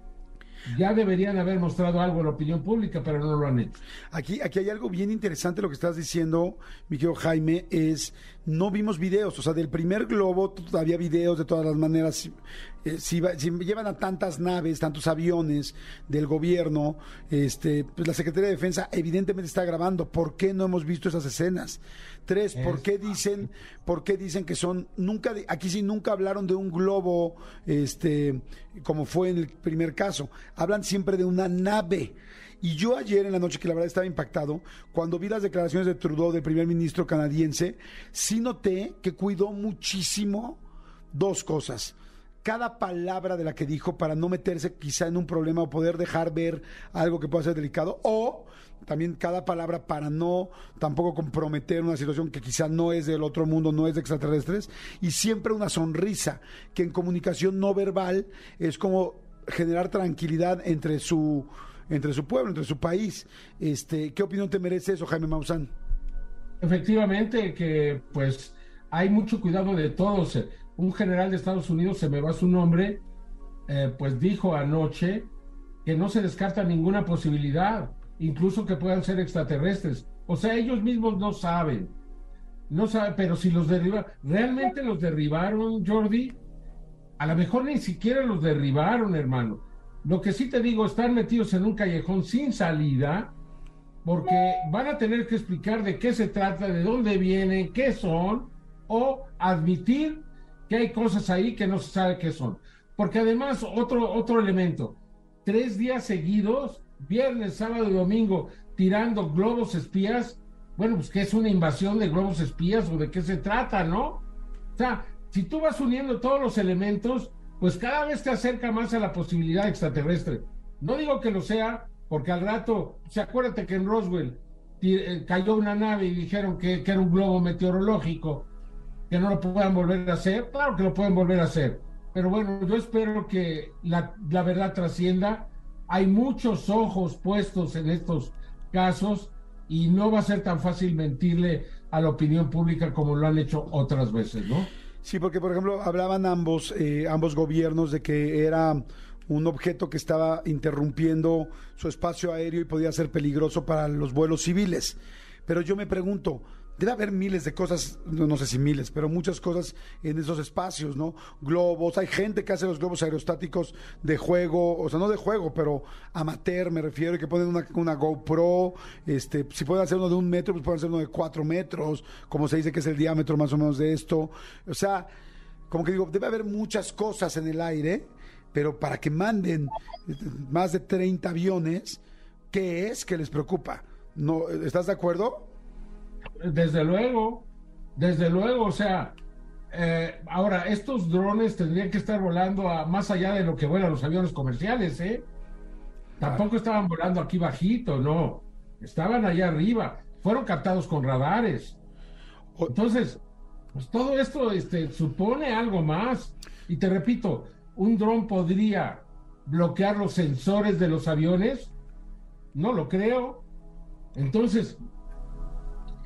Ya deberían haber mostrado algo a la opinión pública, pero no lo han hecho. Aquí, aquí hay algo bien interesante lo que estás diciendo, mi querido Jaime, es no vimos videos, o sea, del primer globo había videos de todas las maneras. Eh, si, llevan a tantas naves, tantos aviones del gobierno, este, pues la Secretaría de Defensa evidentemente está grabando. ¿Por qué no hemos visto esas escenas? Tres, ¿por qué dicen, por qué dicen que son, nunca, aquí sí nunca hablaron de un globo, este, como fue en el primer caso. Hablan siempre de una nave. Y yo ayer en la noche, que la verdad estaba impactado, cuando vi las declaraciones de Trudeau, del primer ministro canadiense, sí noté que cuidó muchísimo dos cosas cada palabra de la que dijo para no meterse quizá en un problema o poder dejar ver algo que pueda ser delicado o también cada palabra para no tampoco comprometer una situación que quizá no es del otro mundo, no es de extraterrestres y siempre una sonrisa que en comunicación no verbal es como generar tranquilidad entre su entre su pueblo, entre su país. Este, ¿qué opinión te merece eso, Jaime Maussan? Efectivamente que pues hay mucho cuidado de todos un general de Estados Unidos, se me va su nombre, eh, pues dijo anoche que no se descarta ninguna posibilidad, incluso que puedan ser extraterrestres. O sea, ellos mismos no saben. No saben, pero si los derribaron, ¿realmente los derribaron, Jordi? A lo mejor ni siquiera los derribaron, hermano. Lo que sí te digo, están metidos en un callejón sin salida, porque van a tener que explicar de qué se trata, de dónde vienen, qué son, o admitir que hay cosas ahí que no se sabe qué son. Porque además, otro, otro elemento, tres días seguidos, viernes, sábado y domingo, tirando globos espías, bueno, pues que es una invasión de globos espías o de qué se trata, ¿no? O sea, si tú vas uniendo todos los elementos, pues cada vez te acerca más a la posibilidad extraterrestre. No digo que lo sea, porque al rato, se acuérdate que en Roswell eh, cayó una nave y dijeron que, que era un globo meteorológico que no lo puedan volver a hacer, claro que lo pueden volver a hacer, pero bueno, yo espero que la, verdad trascienda. Hay muchos ojos puestos en estos casos y no va a ser tan fácil mentirle a la opinión pública como lo han hecho otras veces, ¿no? Sí, porque por ejemplo hablaban ambos, eh, ambos gobiernos de que era un objeto que estaba interrumpiendo su espacio aéreo y podía ser peligroso para los vuelos civiles. Pero yo me pregunto, debe haber miles de cosas, no, sé si miles, pero muchas cosas en esos espacios, ¿no? Globos, hay gente que hace los globos aerostáticos de juego, o sea, no de juego, pero amateur me refiero, que ponen una, una GoPro, este, si pueden hacer uno de un metro, pues pueden hacer uno de cuatro metros, como se dice que es el diámetro más o menos de esto. O sea, como que digo, debe haber muchas cosas en el aire, pero para que manden más de 30 aviones, ¿qué es que les preocupa? ¿No, ¿Estás de acuerdo? Desde luego, desde luego, o sea, eh, ahora, estos drones tendrían que estar volando a, más allá de lo que vuelan los aviones comerciales, ¿eh? Tampoco estaban volando aquí bajito, no. Estaban allá arriba. Fueron captados con radares. Entonces, pues todo esto este, supone algo más. Y te repito, un dron podría bloquear los sensores de los aviones. No lo creo. Entonces,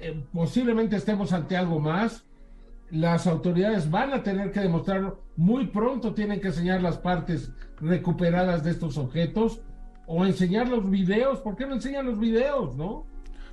eh, posiblemente estemos ante algo más. Las autoridades van a tener que demostrarlo. Muy pronto tienen que enseñar las partes recuperadas de estos objetos o enseñar los videos. ¿Por qué no enseñan los videos, no?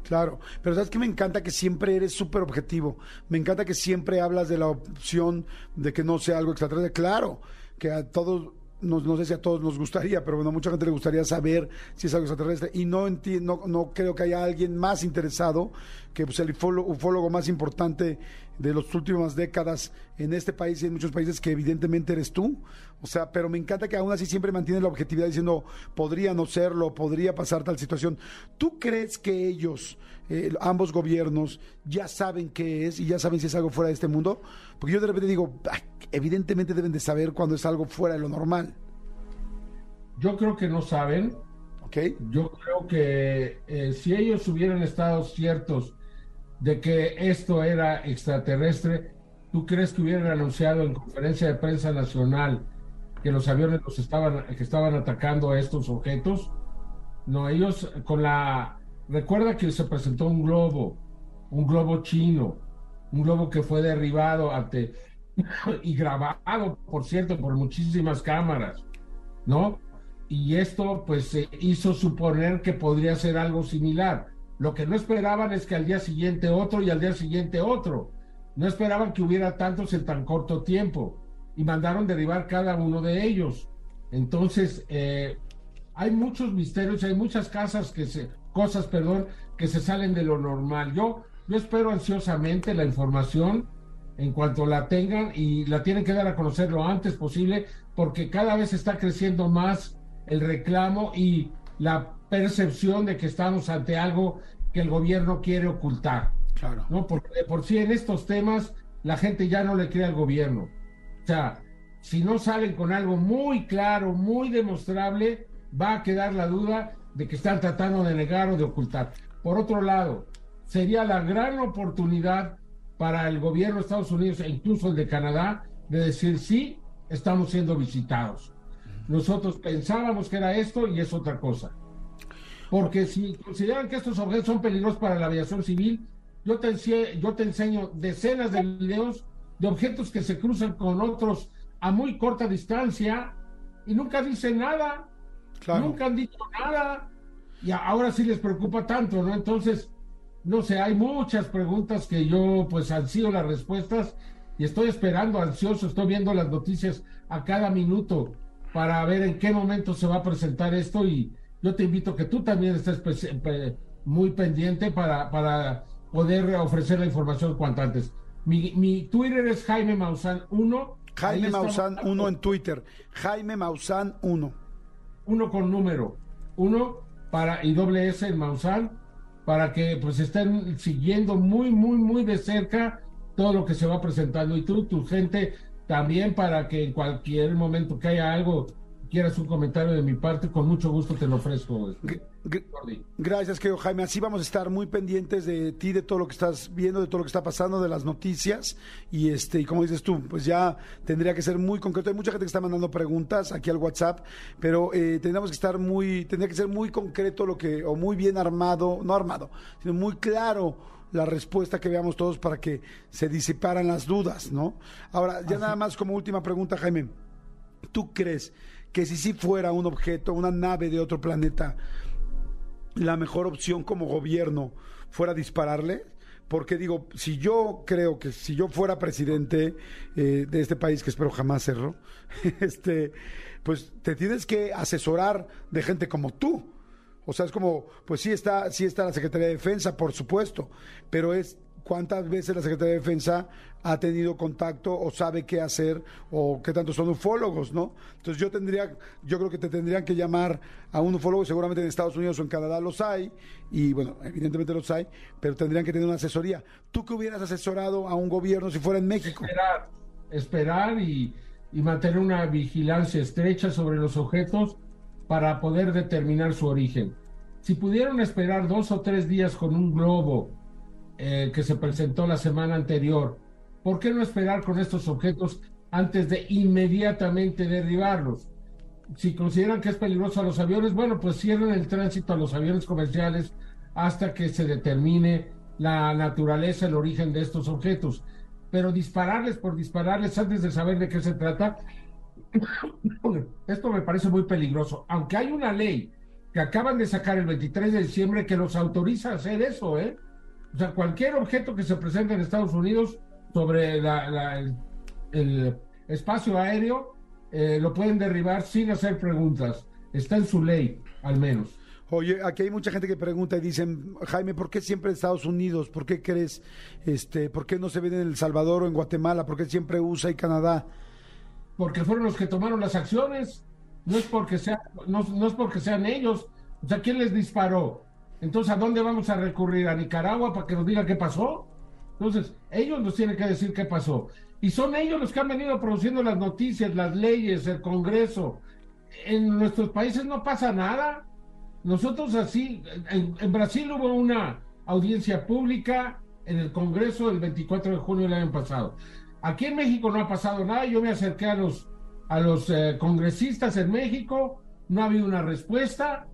Claro, pero sabes que me encanta que siempre eres súper objetivo. Me encanta que siempre hablas de la opción de que no sea algo extraterrestre. Claro, que a todos, no, no sé si a todos nos gustaría, pero bueno, a mucha gente le gustaría saber si es algo extraterrestre. Y no, entiendo, no, no creo que haya alguien más interesado que pues, el ufólogo, ufólogo más importante de las últimas décadas en este país y en muchos países, que evidentemente eres tú. O sea, pero me encanta que aún así siempre mantienes la objetividad diciendo, podría no serlo, podría pasar tal situación. ¿Tú crees que ellos, eh, ambos gobiernos, ya saben qué es y ya saben si es algo fuera de este mundo? Porque yo de repente digo, "Ay, evidentemente deben de saber cuando es algo fuera de lo normal. Yo creo que no saben. ¿Ok? Yo creo que eh, si ellos hubieran estado ciertos de que esto era extraterrestre, ¿tú crees que hubieran anunciado en conferencia de prensa nacional que los aviones los estaban, que estaban atacando a estos objetos? No, ellos con la... Recuerda que se presentó un globo, un globo chino, un globo que fue derribado ante, y grabado, por cierto, por muchísimas cámaras, ¿no? Y esto pues se hizo suponer que podría ser algo similar. Lo que no esperaban es que al día siguiente otro y al día siguiente otro. No esperaban que hubiera tantos en tan corto tiempo y mandaron derribar cada uno de ellos. Entonces, eh, hay muchos misterios, hay muchas casas que se, cosas, perdón, que se salen de lo normal. Yo, yo espero ansiosamente la información en cuanto la tengan y la tienen que dar a conocer lo antes posible porque cada vez está creciendo más el reclamo y la percepción de que estamos ante algo que el gobierno quiere ocultar. Claro. ¿no? Porque de por sí en estos temas la gente ya no le cree al gobierno. O sea, si no salen con algo muy claro, muy demostrable, va a quedar la duda de que están tratando de negar o de ocultar. Por otro lado, sería la gran oportunidad para el gobierno de Estados Unidos e incluso el de Canadá de decir sí, estamos siendo visitados. Nosotros pensábamos que era esto y es otra cosa. Porque si consideran que estos objetos son peligrosos para la aviación civil, yo te, yo te enseño decenas de videos de objetos que se cruzan con otros a muy corta distancia y nunca dicen nada. Claro. Nunca han dicho nada. Y ahora sí les preocupa tanto, ¿no? Entonces, no sé, hay muchas preguntas que yo pues ansío las respuestas y estoy esperando, ansioso, estoy viendo las noticias a cada minuto para ver en qué momento se va a presentar esto y yo te invito a que tú también estés muy pendiente para, para poder ofrecer la información cuanto antes. Mi, mi Twitter es Jaime Maussan 1. Jaime Maussan dando 1 en Twitter. Jaime Maussan 1. uno con número, uno para y doble S en Maussan, para que pues estén siguiendo muy, muy, muy de cerca todo lo que se va presentando. Y tú, tu gente, también para que en cualquier momento que haya algo, quieras un comentario de mi parte, con mucho gusto te lo ofrezco. Jordi. Gracias, querido Jaime. Así vamos a estar muy pendientes de ti, de todo lo que estás viendo, de todo lo que está pasando, de las noticias. Y este, y como dices tú, pues ya tendría que ser muy concreto. Hay mucha gente que está mandando preguntas aquí al WhatsApp, pero eh, tendríamos que estar muy, tendría que ser muy concreto lo que, o muy bien armado, no armado, sino muy claro la respuesta que veamos todos para que se disiparan las dudas, ¿no? Ahora, ya nada más como última pregunta, Jaime. ¿Tú crees que si sí fuera un objeto, una nave de otro planeta, la mejor opción como gobierno fuera dispararle? Porque digo, si yo creo que si yo fuera presidente eh, de este país, que espero jamás serlo, este, pues te tienes que asesorar de gente como tú. O sea, es como, pues sí está, sí está la Secretaría de Defensa, por supuesto, pero es cuántas veces la Secretaría de Defensa ha tenido contacto o sabe qué hacer o qué tanto son ufólogos, ¿no? Entonces yo tendría, yo creo que te tendrían que llamar a un ufólogo, seguramente en Estados Unidos o en Canadá los hay, y bueno, evidentemente los hay, pero tendrían que tener una asesoría. ¿Tú qué hubieras asesorado a un gobierno si fuera en México? Esperar, esperar y, y mantener una vigilancia estrecha sobre los objetos para poder determinar su origen. Si pudieron esperar dos o tres días con un globo eh, que se presentó la semana anterior, ¿por qué no esperar con estos objetos antes de inmediatamente derribarlos? Si consideran que es peligroso a los aviones, bueno, pues cierren el tránsito a los aviones comerciales hasta que se determine la naturaleza, el origen de estos objetos. Pero dispararles por dispararles antes de saber de qué se trata, esto me parece muy peligroso. Aunque hay una ley que acaban de sacar el 23 de diciembre que los autoriza a hacer eso, ¿eh? O sea, cualquier objeto que se presente en Estados Unidos sobre el, espacio aéreo eh, lo pueden derribar sin hacer preguntas. Está en su ley, al menos. Oye, aquí hay mucha gente que pregunta y dicen, Jaime, ¿por qué siempre Estados Unidos? ¿Por qué crees, este, por qué no se ven en El Salvador o en Guatemala? ¿Por qué siempre USA y Canadá? Porque fueron los que tomaron las acciones. No es porque sea, no, no es porque sean ellos. O sea, ¿quién les disparó? Entonces, ¿a dónde vamos a recurrir? ¿A Nicaragua para que nos diga qué pasó? Entonces, ellos nos tienen que decir qué pasó. Y son ellos los que han venido produciendo las noticias, las leyes, el Congreso. En nuestros países no pasa nada. Nosotros así, en, Brasil hubo una audiencia pública en el Congreso el 24 de junio del año pasado. Aquí en México no ha pasado nada. Yo me acerqué a los, a los eh, congresistas en México, no ha habido una respuesta.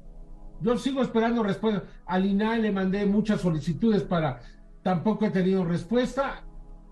Yo sigo esperando respuesta. Al INAE le mandé muchas solicitudes para, tampoco he tenido respuesta.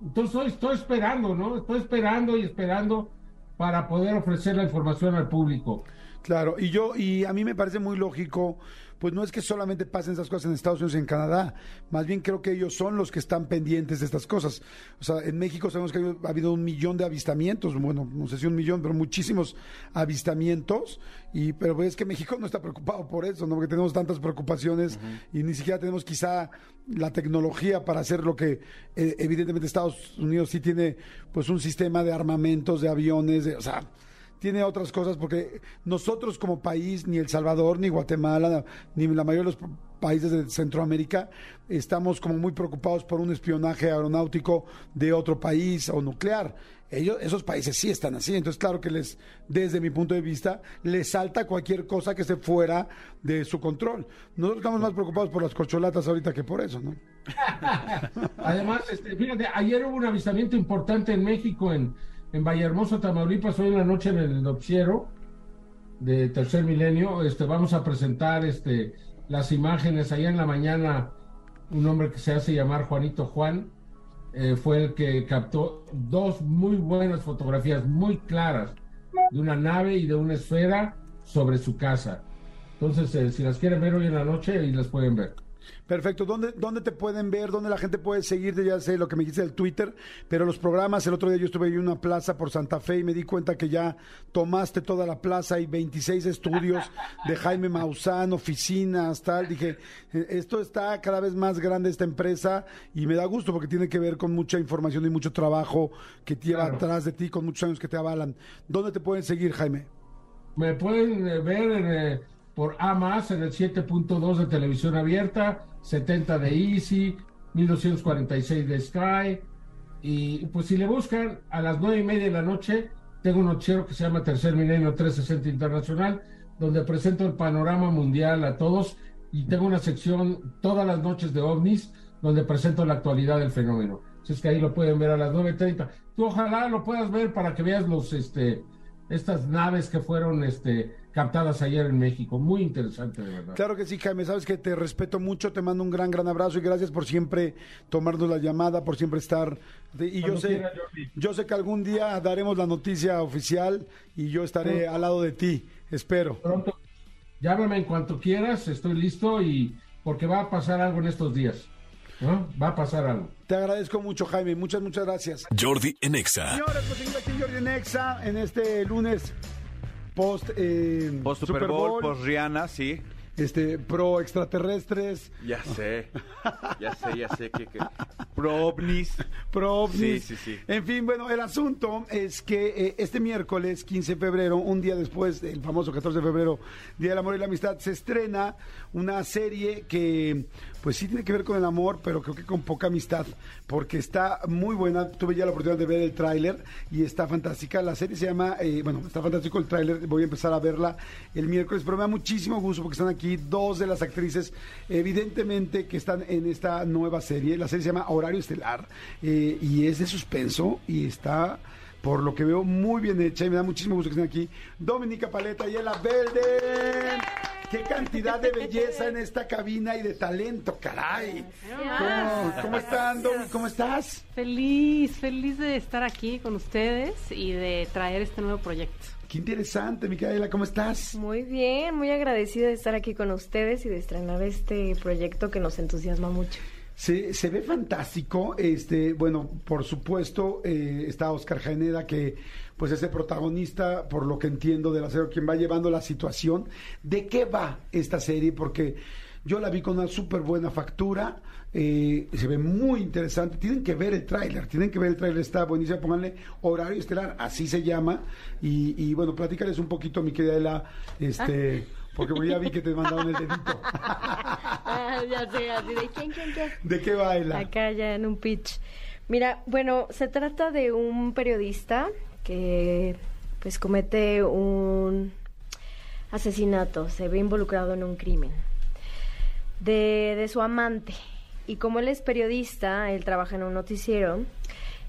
Entonces estoy esperando, ¿no? Estoy esperando y esperando para poder ofrecer la información al público. Claro, y yo, y a mí me parece muy lógico, pues no es que solamente pasen esas cosas en Estados Unidos y en Canadá, más bien creo que ellos son los que están pendientes de estas cosas. O sea, en México sabemos que ha habido un millón de avistamientos, bueno, no sé si un millón, pero muchísimos avistamientos, y pero es que México no está preocupado por eso, ¿no? Porque tenemos tantas preocupaciones y ni siquiera tenemos quizá la tecnología para hacer lo que eh, evidentemente Estados Unidos sí tiene, pues un sistema de armamentos, de aviones, de, o sea tiene otras cosas, porque nosotros como país, ni El Salvador, ni Guatemala, ni la mayoría de los países de Centroamérica, estamos como muy preocupados por un espionaje aeronáutico de otro país o nuclear. Ellos, esos países sí están así, entonces claro que les, desde mi punto de vista, les salta cualquier cosa que esté fuera de su control. Nosotros estamos más preocupados por las corcholatas ahorita que por eso, ¿no? Además, este, fíjate, ayer hubo un avistamiento importante en México en en Vallehermoso, Tamaulipas, hoy en la noche en el noticiero de Tercer Milenio, este, vamos a presentar este, las imágenes. Allá en la mañana, un hombre que se hace llamar Juanito Juan eh, fue el que captó dos muy buenas fotografías, muy claras, de una nave y de una esfera sobre su casa. Entonces, eh, si las quieren ver hoy en la noche, ahí las pueden ver. Perfecto. ¿Dónde, ¿Dónde te pueden ver? ¿Dónde la gente puede seguirte? Ya sé lo que me dijiste del Twitter, pero los programas, el otro día yo estuve en una plaza por Santa Fe y me di cuenta que ya tomaste toda la plaza y 26 estudios de Jaime Maussan, oficinas, tal. Dije, eh, esto está cada vez más grande esta empresa y me da gusto porque tiene que ver con mucha información y mucho trabajo que lleva atrás de ti, con muchos años que te avalan. ¿Dónde te pueden seguir, Jaime? Me pueden eh, ver en... Eh, por A más en el 7.2 de televisión abierta, 70 de Easy, 1246 de Sky. Y pues si le buscan a las nueve y media de la noche, tengo un noticiero que se llama Tercer Milenio 360 Internacional, donde presento el panorama mundial a todos y tengo una sección todas las noches de ovnis, donde presento la actualidad del fenómeno. Así es que ahí lo pueden ver a las 9.30. Tú ojalá lo puedas ver para que veas los, este, estas naves que fueron, este, captadas ayer en México. Muy interesante, de verdad. Claro que sí, Jaime. Sabes que te respeto mucho, te mando un gran, gran abrazo y gracias por siempre tomarnos la llamada, por siempre estar. Y yo sé, yo sé que algún día daremos la noticia oficial y yo estaré al lado de ti. Espero. Pronto. Llámame en cuanto quieras, estoy listo y porque va a pasar algo en estos días. ¿no? Va a pasar algo. Te agradezco mucho, Jaime. Muchas, muchas gracias. Jordi Enexa. Señores, pues aquí Jordi Enexa en este lunes post, eh, post Super, Bowl, post Rihanna, sí. Este, pro extraterrestres. Ya sé, ya sé, ya sé que, pro ovnis. Pro ovnis. Sí, sí, sí. En fin, bueno, el asunto es que eh, este miércoles, 15 de febrero, un día después del famoso 14 de febrero, Día del Amor y la Amistad, se estrena una serie que pues sí tiene que ver con el amor, pero creo que con poca amistad, porque está muy buena. Tuve ya la oportunidad de ver el tráiler y está fantástica. La serie se llama, eh, bueno, está fantástico el tráiler, voy a empezar a verla el miércoles, pero me da muchísimo gusto porque están aquí dos de las actrices, evidentemente, que están en esta nueva serie. La serie se llama Horario Estelar eh, y es de suspenso y está por lo que veo muy bien hecha y me da muchísimo gusto que estén aquí Dominica Paleta y Ella Belden. qué cantidad de belleza en esta cabina y de talento, caray. ¿Cómo, cómo están, Domi? ¿Cómo estás? Feliz, feliz de estar aquí con ustedes y de traer este nuevo proyecto. Qué interesante, Micaela, ¿cómo estás? Muy bien, muy agradecida de estar aquí con ustedes y de estrenar este proyecto que nos entusiasma mucho. Se, se ve fantástico. Este, bueno, por supuesto, eh, está Oscar Jaeneda, que pues es el protagonista, por lo que entiendo, de la serie, quien va llevando la situación. ¿De qué va esta serie? Porque yo la vi con una súper buena factura. eh, se ve muy interesante. Tienen que ver el tráiler, tienen que ver el tráiler, está buenísimo. Pónganle horario estelar, así se llama. Y, y bueno, platícales un poquito, mi querida Ela, este, porque ya vi que te mandaron el dedito. Ah, ya sé, así de quién, quién, quién. ¿De qué va Ela? Acá ya en un pitch. Mira, bueno, se trata de un periodista que pues comete un asesinato, se ve involucrado en un crimen de, de su amante. Y como él es periodista, él trabaja en un noticiero,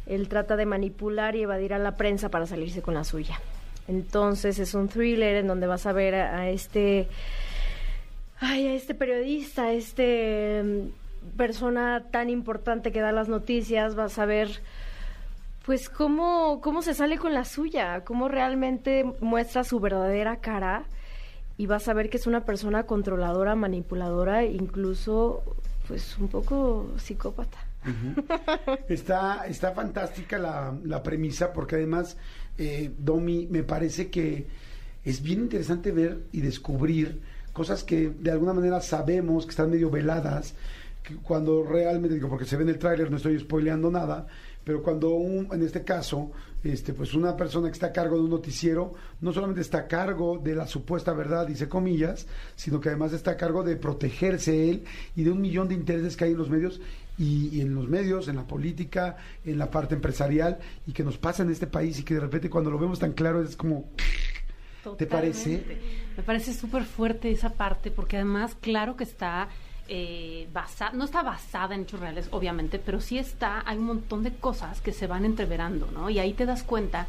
él trata de manipular y evadir a la prensa para salirse con la suya. Entonces es un thriller en donde vas a ver a, este ay, a este periodista, a este mm, persona tan importante que da las noticias, vas a ver pues cómo, cómo se sale con la suya, cómo realmente muestra su verdadera cara y vas a ver que es una persona controladora, manipuladora, incluso pues un poco psicópata. Está, está fantástica la, la premisa porque además, eh, Domi, me parece que es bien interesante ver y descubrir cosas que de alguna manera sabemos que están medio veladas, que cuando realmente, digo, porque se ve en el tráiler, no estoy spoileando nada, pero cuando un, en este caso, este, pues una persona que está a cargo de un noticiero, no solamente está a cargo de la supuesta verdad, dice comillas, sino que además está a cargo de protegerse él y de un millón de intereses que hay en los medios y, y en los medios, en la política, en la parte empresarial y que nos pasa en este país y que de repente cuando lo vemos tan claro es como... ¿Te parece? Me parece súper fuerte esa parte porque además, claro que está eh, basada, no está basada en hechos reales, obviamente, pero sí está, hay un montón de cosas que se van entreverando, ¿no? Y ahí te das cuenta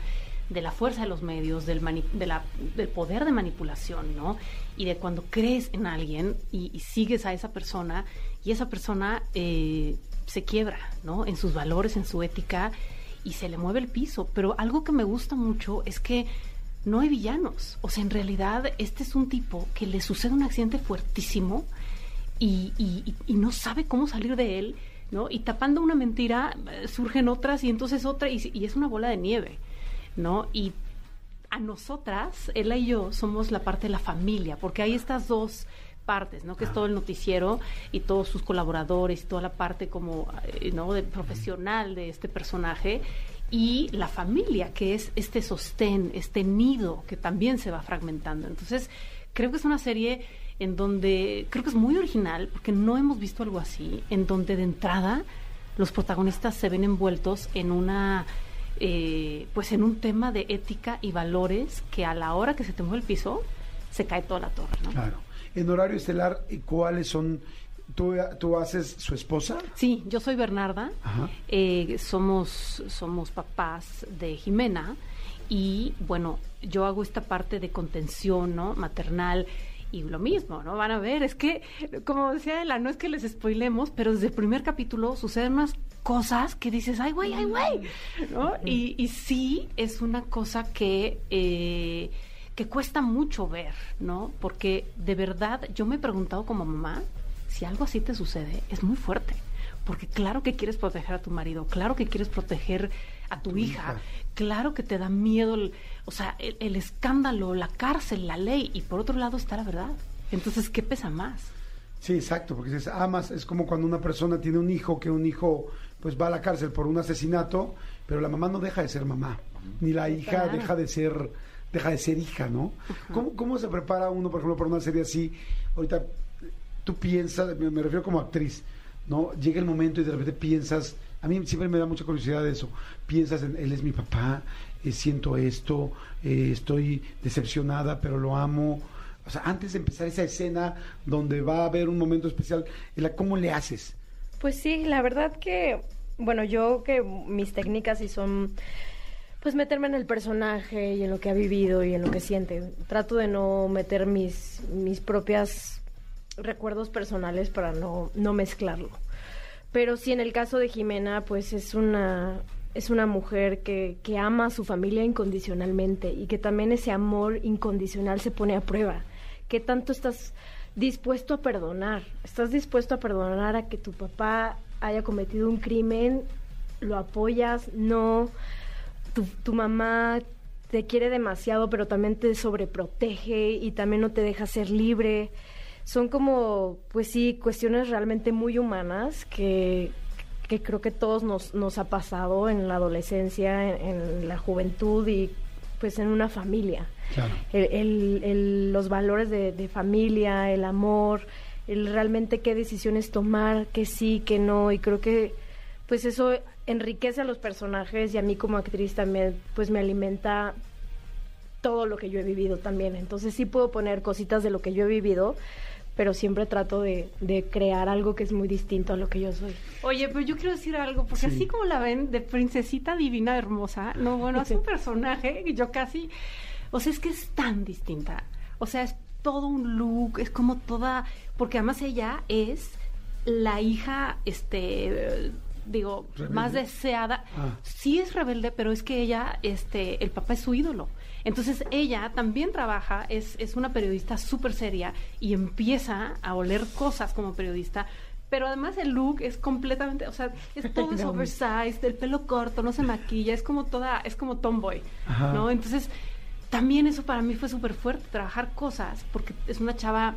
de la fuerza de los medios, del, mani- de la- del poder de manipulación, ¿no? Y de cuando crees en alguien y sigues a esa persona y esa persona eh, se quiebra, ¿no? En sus valores, en su ética y se le mueve el piso. Pero algo que me gusta mucho es que no hay villanos. O sea, en realidad este es un tipo que le sucede un accidente fuertísimo y, no sabe cómo salir de él, ¿no? Y tapando una mentira eh, surgen otras y entonces otra y, y es una bola de nieve, ¿no? Y a nosotras, ella y yo, somos la parte de la familia, porque hay estas dos partes, ¿no? Que es todo el noticiero y todos sus colaboradores y toda la parte como, eh, ¿no? De profesional de este personaje y la familia, que es este sostén, este nido que también se va fragmentando. Entonces, creo que es una serie en donde, creo que es muy original, porque no hemos visto algo así, en donde de entrada los protagonistas se ven envueltos en una eh, pues en un tema de ética y valores que a la hora que se te mueve el piso se cae toda la torre, ¿no? Claro. En horario estelar, ¿y ¿cuáles son? ¿Tú, tú haces su esposa? Sí, yo soy Bernarda, Ajá. eh, somos, somos papás de Jimena y bueno, yo hago esta parte de contención, ¿no? Maternal y lo mismo, ¿no? Van a ver, es que, como decía Ela, no es que les spoilemos, pero desde el primer capítulo suceden unas cosas que dices, ay, güey, ay, güey, ¿no? Y, y sí es una cosa que... eh, que cuesta mucho ver, ¿no? Porque de verdad yo me he preguntado como mamá, si algo así te sucede, es muy fuerte. Porque claro que quieres proteger a tu marido, claro que quieres proteger a tu, hija, hija. claro que te da miedo, el- o sea, el, el escándalo, la cárcel, la ley, y por otro lado está la verdad. Entonces, ¿qué pesa más? Sí, exacto, porque dices, amas, es como cuando una persona tiene un hijo, que un hijo pues va a la cárcel por un asesinato, pero la mamá no deja de ser mamá, ni la hija Claro. deja de ser deja de ser hija, ¿no? ¿Cómo, ¿Cómo se prepara uno, por ejemplo, para una serie así? Ahorita tú piensas, me, me refiero como actriz, ¿no? Llega el momento y de repente piensas, a mí siempre me da mucha curiosidad eso, piensas en, él es mi papá, eh, siento esto, eh, estoy decepcionada, pero lo amo. O sea, antes de empezar esa escena donde va a haber un momento especial, ¿cómo le haces? Pues sí, la verdad que, bueno, yo que mis técnicas sí son pues meterme en el personaje y en lo que ha vivido y en lo que siente. Trato de no meter mis, mis propias recuerdos personales para no, no mezclarlo. Pero sí, en el caso de Jimena, pues es una, es una mujer que, que ama a su familia incondicionalmente y que también ese amor incondicional se pone a prueba. ¿Qué tanto estás dispuesto a perdonar? ¿Estás dispuesto a perdonar a que tu papá haya cometido un crimen? ¿Lo apoyas? No. Tu, tu mamá te quiere demasiado, pero también te sobreprotege y también no te deja ser libre. Son como, pues sí, cuestiones realmente muy humanas que, que creo que todos nos, nos ha pasado en la adolescencia, en, en la juventud y pues en una familia. Claro. El, el- el- los valores de, de familia, el amor, el realmente qué decisiones tomar, qué sí, qué no, y creo que pues eso enriquece a los personajes y a mí como actriz también pues me alimenta todo lo que yo he vivido también. Entonces sí puedo poner cositas de lo que yo he vivido, pero siempre trato de, de crear algo que es muy distinto a lo que yo soy. Oye, pero yo quiero decir algo, porque Sí. así como la ven de princesita divina hermosa, no, bueno, es un personaje que yo casi, o sea, es que es tan distinta. O sea, es todo un look, es como toda, porque además ella es la hija, este, eh, digo, Rebelde. más deseada. Ah. Sí es rebelde, pero es que ella, este, el papá es su ídolo. Entonces ella también trabaja, es, es una periodista súper seria y empieza a oler cosas como periodista. Pero además el look es completamente, o sea, es todo es oversized, el pelo corto, no se maquilla, es como toda, es como tomboy, Ajá. ¿no? Entonces, también eso para mí fue súper fuerte, trabajar cosas, porque es una chava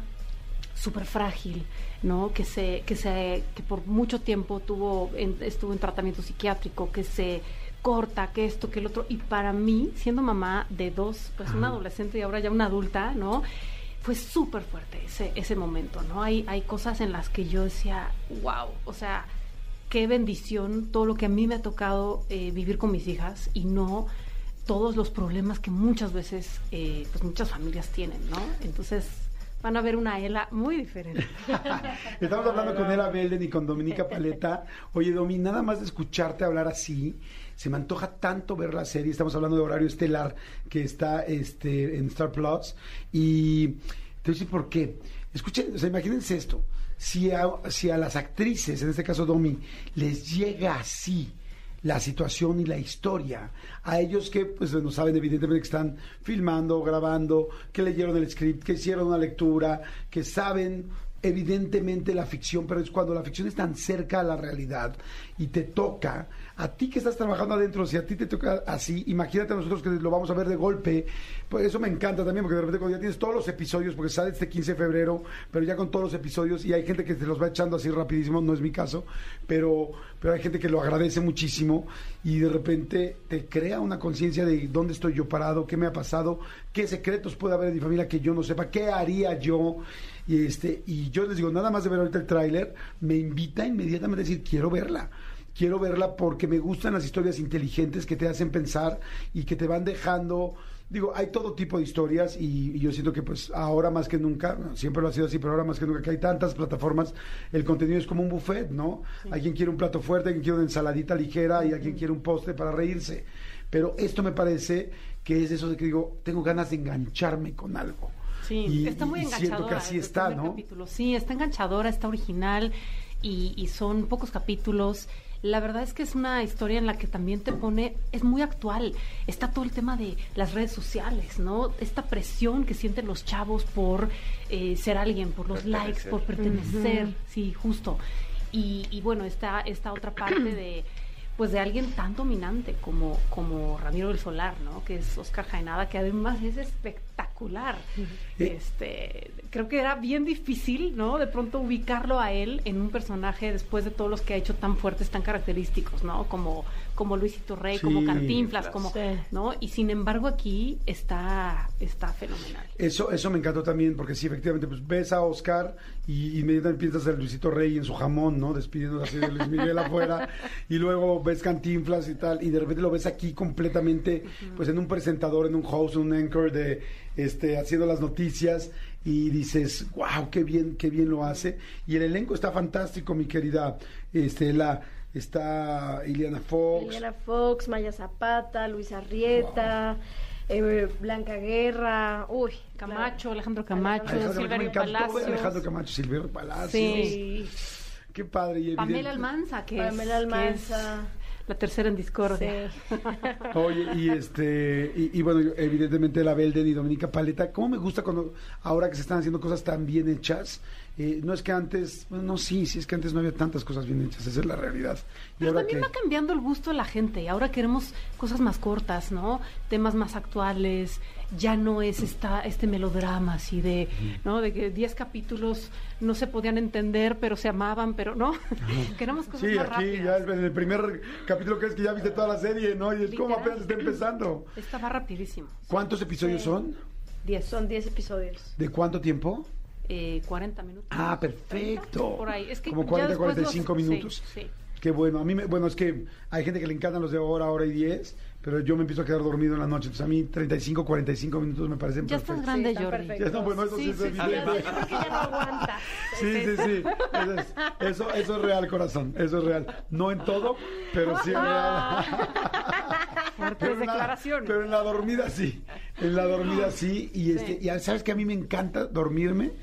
súper frágil, ¿no? Que se, que se, que por mucho tiempo tuvo, en- estuvo en tratamiento psiquiátrico, que se corta, que esto, que el otro, y para mí, siendo mamá de dos, pues una adolescente y ahora ya una adulta, ¿no? Fue súper fuerte ese, ese momento, ¿no? Hay, hay cosas en las que yo decía, wow, o sea, qué bendición todo lo que a mí me ha tocado eh, vivir con mis hijas y no todos los problemas que muchas veces, eh, pues muchas familias tienen, ¿no? Entonces van a ver una Ela muy diferente. Estamos hablando con Ela Belden y con Dominica Paleta. Oye, Domi, nada más de escucharte hablar así, se me antoja tanto ver la serie. Estamos hablando de horario estelar que está este, en Star Plus. Y te voy a decir por qué. Escuchen, o sea, imagínense esto. Si a, si a las actrices, en este caso Domi, les llega así la situación y la historia. A ellos que pues no saben evidentemente que están filmando, grabando, que leyeron el script, que hicieron una lectura, que saben evidentemente la ficción, pero es cuando la ficción es tan cerca a la realidad y te toca, a ti que estás trabajando adentro, si a ti te toca así, imagínate a nosotros que lo vamos a ver de golpe, pues eso me encanta también, porque de repente cuando ya tienes todos los episodios, porque sale este 15 de febrero, pero ya con todos los episodios, y hay gente que te los va echando así rapidísimo, no es mi caso, pero, pero hay gente que lo agradece muchísimo y de repente te crea una conciencia de dónde estoy yo parado, qué me ha pasado, qué secretos puede haber en mi familia que yo no sepa, qué haría yo. Y, este, y yo les digo, nada más de ver ahorita el tráiler, me invita inmediatamente a decir, quiero verla. Quiero verla porque me gustan las historias inteligentes que te hacen pensar y que te van dejando... Digo, hay todo tipo de historias y, y yo siento que pues ahora más que nunca, siempre lo ha sido así, pero ahora más que nunca que hay tantas plataformas, el contenido es como un buffet, ¿no? Hay quien quiere un plato fuerte, hay quien quiere una ensaladita ligera y hay quien quiere un postre para reírse. Pero esto me parece que es eso de que digo, tengo ganas de engancharme con algo. Sí, Y- está muy y siento que así está, ¿no? capítulo. Sí, está enganchadora, está original y, y son pocos capítulos. La verdad es que es una historia en la que también te pone, es muy actual. Está todo el tema de las redes sociales, ¿no? Esta presión que sienten los chavos por eh, ser alguien, por los Pertenecer. likes, por pertenecer, sí, justo. Y, y bueno, está esta otra parte de pues de alguien tan dominante como, como Ramiro del Solar, ¿no? Que es Oscar Jaenada, que además es espectacular. Este, creo que era bien difícil, ¿no? De pronto ubicarlo a él en un personaje después de todos los que ha hecho tan fuertes, tan característicos, ¿no? Como, como Luisito Rey, como Cantinflas, como, Sí. ¿no? Y sin embargo aquí está, está fenomenal. Eso, eso me encantó también, porque sí, efectivamente, pues ves a Oscar y inmediatamente piensas en Luisito Rey en su jamón, ¿no? Despidiéndose así de Luis Miguel afuera, y luego ves Cantinflas y tal, y de repente lo ves aquí completamente, pues en un presentador, en un host, un anchor de, este, haciendo las noticias, y dices, wow, qué bien, qué bien lo hace, y el elenco está fantástico, mi querida, este, la está Iliana Fox. Liliana Fox, Maya Zapata, Luis Arrieta, eh, Blanca Guerra, uy, Camacho, Alejandro Camacho, Alejandro, Silverio Palacios. Alejandro Camacho, Silverio Palacios. Sí. Qué padre. Y Pamela Almanza, que, Pamela Almanza. La tercera en discordia. Sí. Oye, y este, y, y bueno, evidentemente la Belden y Dominica Paleta, ¿cómo me gusta cuando ahora que se están haciendo cosas tan bien hechas? Eh, no es que antes, bueno, no, sí, sí es que antes no había tantas cosas bien hechas, esa es la realidad. Y Pero ahora también que va cambiando el gusto de la gente y ahora queremos cosas más cortas, ¿no? Temas más actuales, ya no es esta, este melodrama así de, ¿no? De que 10 capítulos no se podían entender, pero se amaban, pero no. queremos cosas Sí, más aquí ya rápidas. en el primer capítulo que es que ya viste toda la serie, ¿no? Y es como apenas está empezando. Esta va rapidísimo. ¿Cuántos episodios son? 10. Son 10 episodios. ¿De cuánto tiempo? Eh, 40 minutos. Ah, perfecto. Por ahí. Es que Como ya 40, después 45 los- sí, minutos. sí. Qué bueno. A mí, me, bueno, es que hay gente que le encantan los de hora, hora y 10, pero yo me empiezo a quedar dormido en la noche. Entonces a mí 35, 45 minutos me parecen Ya estás grande, están Jordi. perfectos. Ya no, bueno, eso sí, Sí, es sí, sí. Yo creo que ya no aguanta. Sí, sí, sí. Eso es, eso, eso es real, corazón. Eso es real. No en todo, pero sí es real. Fuertes Pero en la- declaraciones. pero en la dormida sí. En la dormida sí. Y, este, y sabes que a mí me encanta dormirme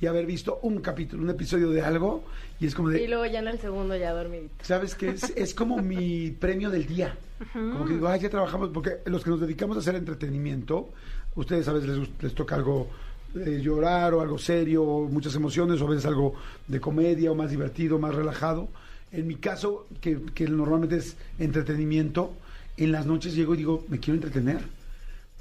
y haber visto un capítulo, un episodio de algo. Y es como de. Y luego ya en el segundo ya dormidito. ¿Sabes qué? Es, es como mi premio del día. Como que digo, ay, ya trabajamos, porque los que nos dedicamos a hacer entretenimiento, ustedes a veces les, les toca algo de llorar o algo serio, o muchas emociones, o a veces algo de comedia o más divertido, más relajado. En mi caso, que, que normalmente es entretenimiento, en las noches llego y digo, me quiero entretener.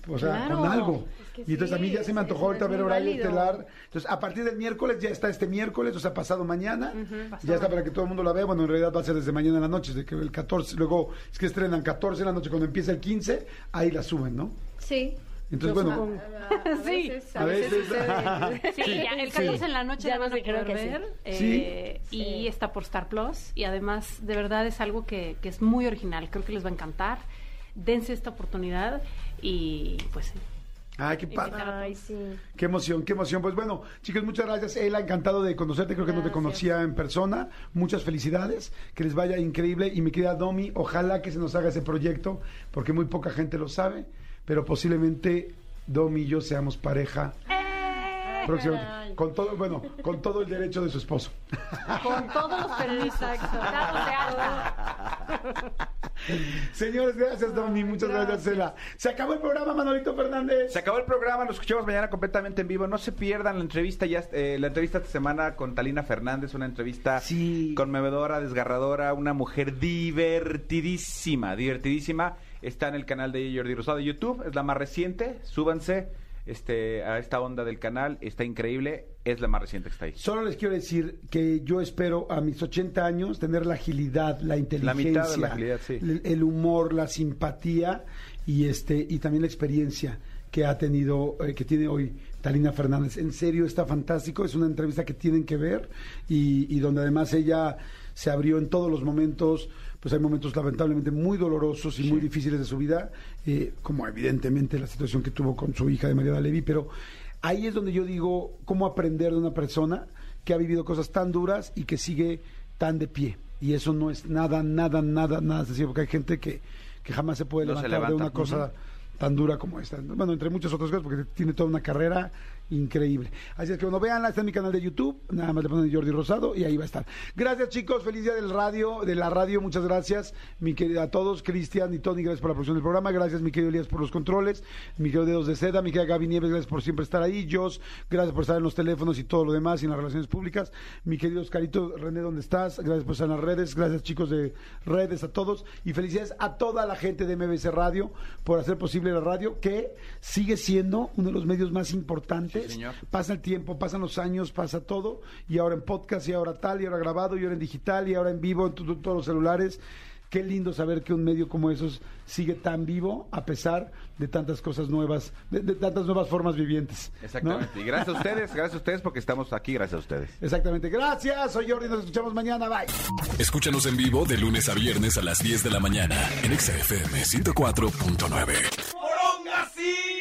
O sea, Claro. con algo. Que y entonces a mí ya se me antojó ahorita ver horario válido. estelar. Entonces, a partir del miércoles, ya está este miércoles, o sea, pasado mañana. pasado ya está para que todo el mundo la vea. Bueno, en realidad va a ser desde mañana en la noche, desde que el 14, luego es que estrenan 14 en la noche, cuando empieza el 15, ahí la suben, ¿no? Sí. Entonces, bueno, supongo. A, a Sí. veces, A a veces. Sí, ya el 14 en la noche Ya la van nos a dijeron poder que sí. ver. Sí. eh, Sí. Y está por Star Plus. Y además, de verdad, es algo que, que es muy original. Creo que les va a encantar. Dense esta oportunidad y pues sí. Ay, qué padre. Ay, sí. Qué emoción, qué emoción. Pues bueno, chicos, muchas gracias. Ela, encantado de conocerte. Creo que no te conocía en persona. Muchas felicidades. Que les vaya increíble. Y mi querida Domi, ojalá que se nos haga ese proyecto, porque muy poca gente lo sabe. Pero posiblemente Domi y yo seamos pareja. Próximamente. Con todo, bueno, con todo el derecho de su esposo. Con todos los permisos. dados de alta. Señores, gracias, Domi. Muchas gracias, Ela. Se acabó el programa, Manolito Fernández. Se acabó el programa, nos escuchamos mañana completamente en vivo. No se pierdan la entrevista ya eh, la entrevista esta semana con Talina Fernández, una entrevista Sí. conmovedora, desgarradora, una mujer divertidísima, divertidísima. Está en el canal de Jordi Rosado de YouTube, es la más reciente. Súbanse este a esta onda del canal, está increíble, es la más reciente que está ahí. Solo les quiero decir que yo espero a mis 80 años tener la agilidad, la inteligencia, mitad de la agilidad, sí. el, el humor, la simpatía y este y también la experiencia que ha tenido, eh, que tiene hoy Talina Fernández. En serio, está fantástico. Es una entrevista que tienen que ver y, y donde además ella se abrió en todos los momentos. Pues hay momentos lamentablemente muy dolorosos y muy difíciles de su vida, eh, como evidentemente la situación que tuvo con su hija de María Levi, pero ahí es donde yo digo cómo aprender de una persona que ha vivido cosas tan duras y que sigue tan de pie. Y eso no es nada, nada, nada, nada sencillo, porque hay gente que, que jamás se puede No se levantar de una cosa tan dura como esta. Bueno, entre muchas otras cosas, porque tiene toda una carrera increíble. Así es que, bueno, véanla, está en mi canal de YouTube, nada más le ponen Jordi Rosado y ahí va a estar. Gracias, chicos, feliz día del radio, de la radio, muchas gracias, mi querida, a todos, Cristian y Tony, gracias por la producción del programa, gracias, mi querido Elías, por los controles, mi querido Dedos de Seda, mi querida Gaby Nieves, gracias por siempre estar ahí, Jos, gracias por estar en los teléfonos y todo lo demás y en las relaciones públicas, mi querido Oscarito René, ¿dónde estás? Gracias por estar en las redes, gracias, chicos de redes, a todos, y felicidades a toda la gente de MBC Radio por hacer posible la radio, que sigue siendo uno de los medios más importantes. Sí, señor. Pasa el tiempo, pasan los años, pasa todo, y ahora en podcast, y ahora tal, y ahora grabado, y ahora en digital, y ahora en vivo, en todos los celulares. Qué lindo saber que un medio como esos sigue tan vivo a pesar de tantas cosas nuevas, de, de tantas nuevas formas vivientes. ¿no? Exactamente. Y gracias a ustedes, gracias a ustedes porque estamos aquí, gracias a ustedes. Exactamente. Gracias, soy Jordi, nos escuchamos mañana. Bye. Escúchanos en vivo de lunes a viernes a las 10 de la mañana en Exa FM 104.9.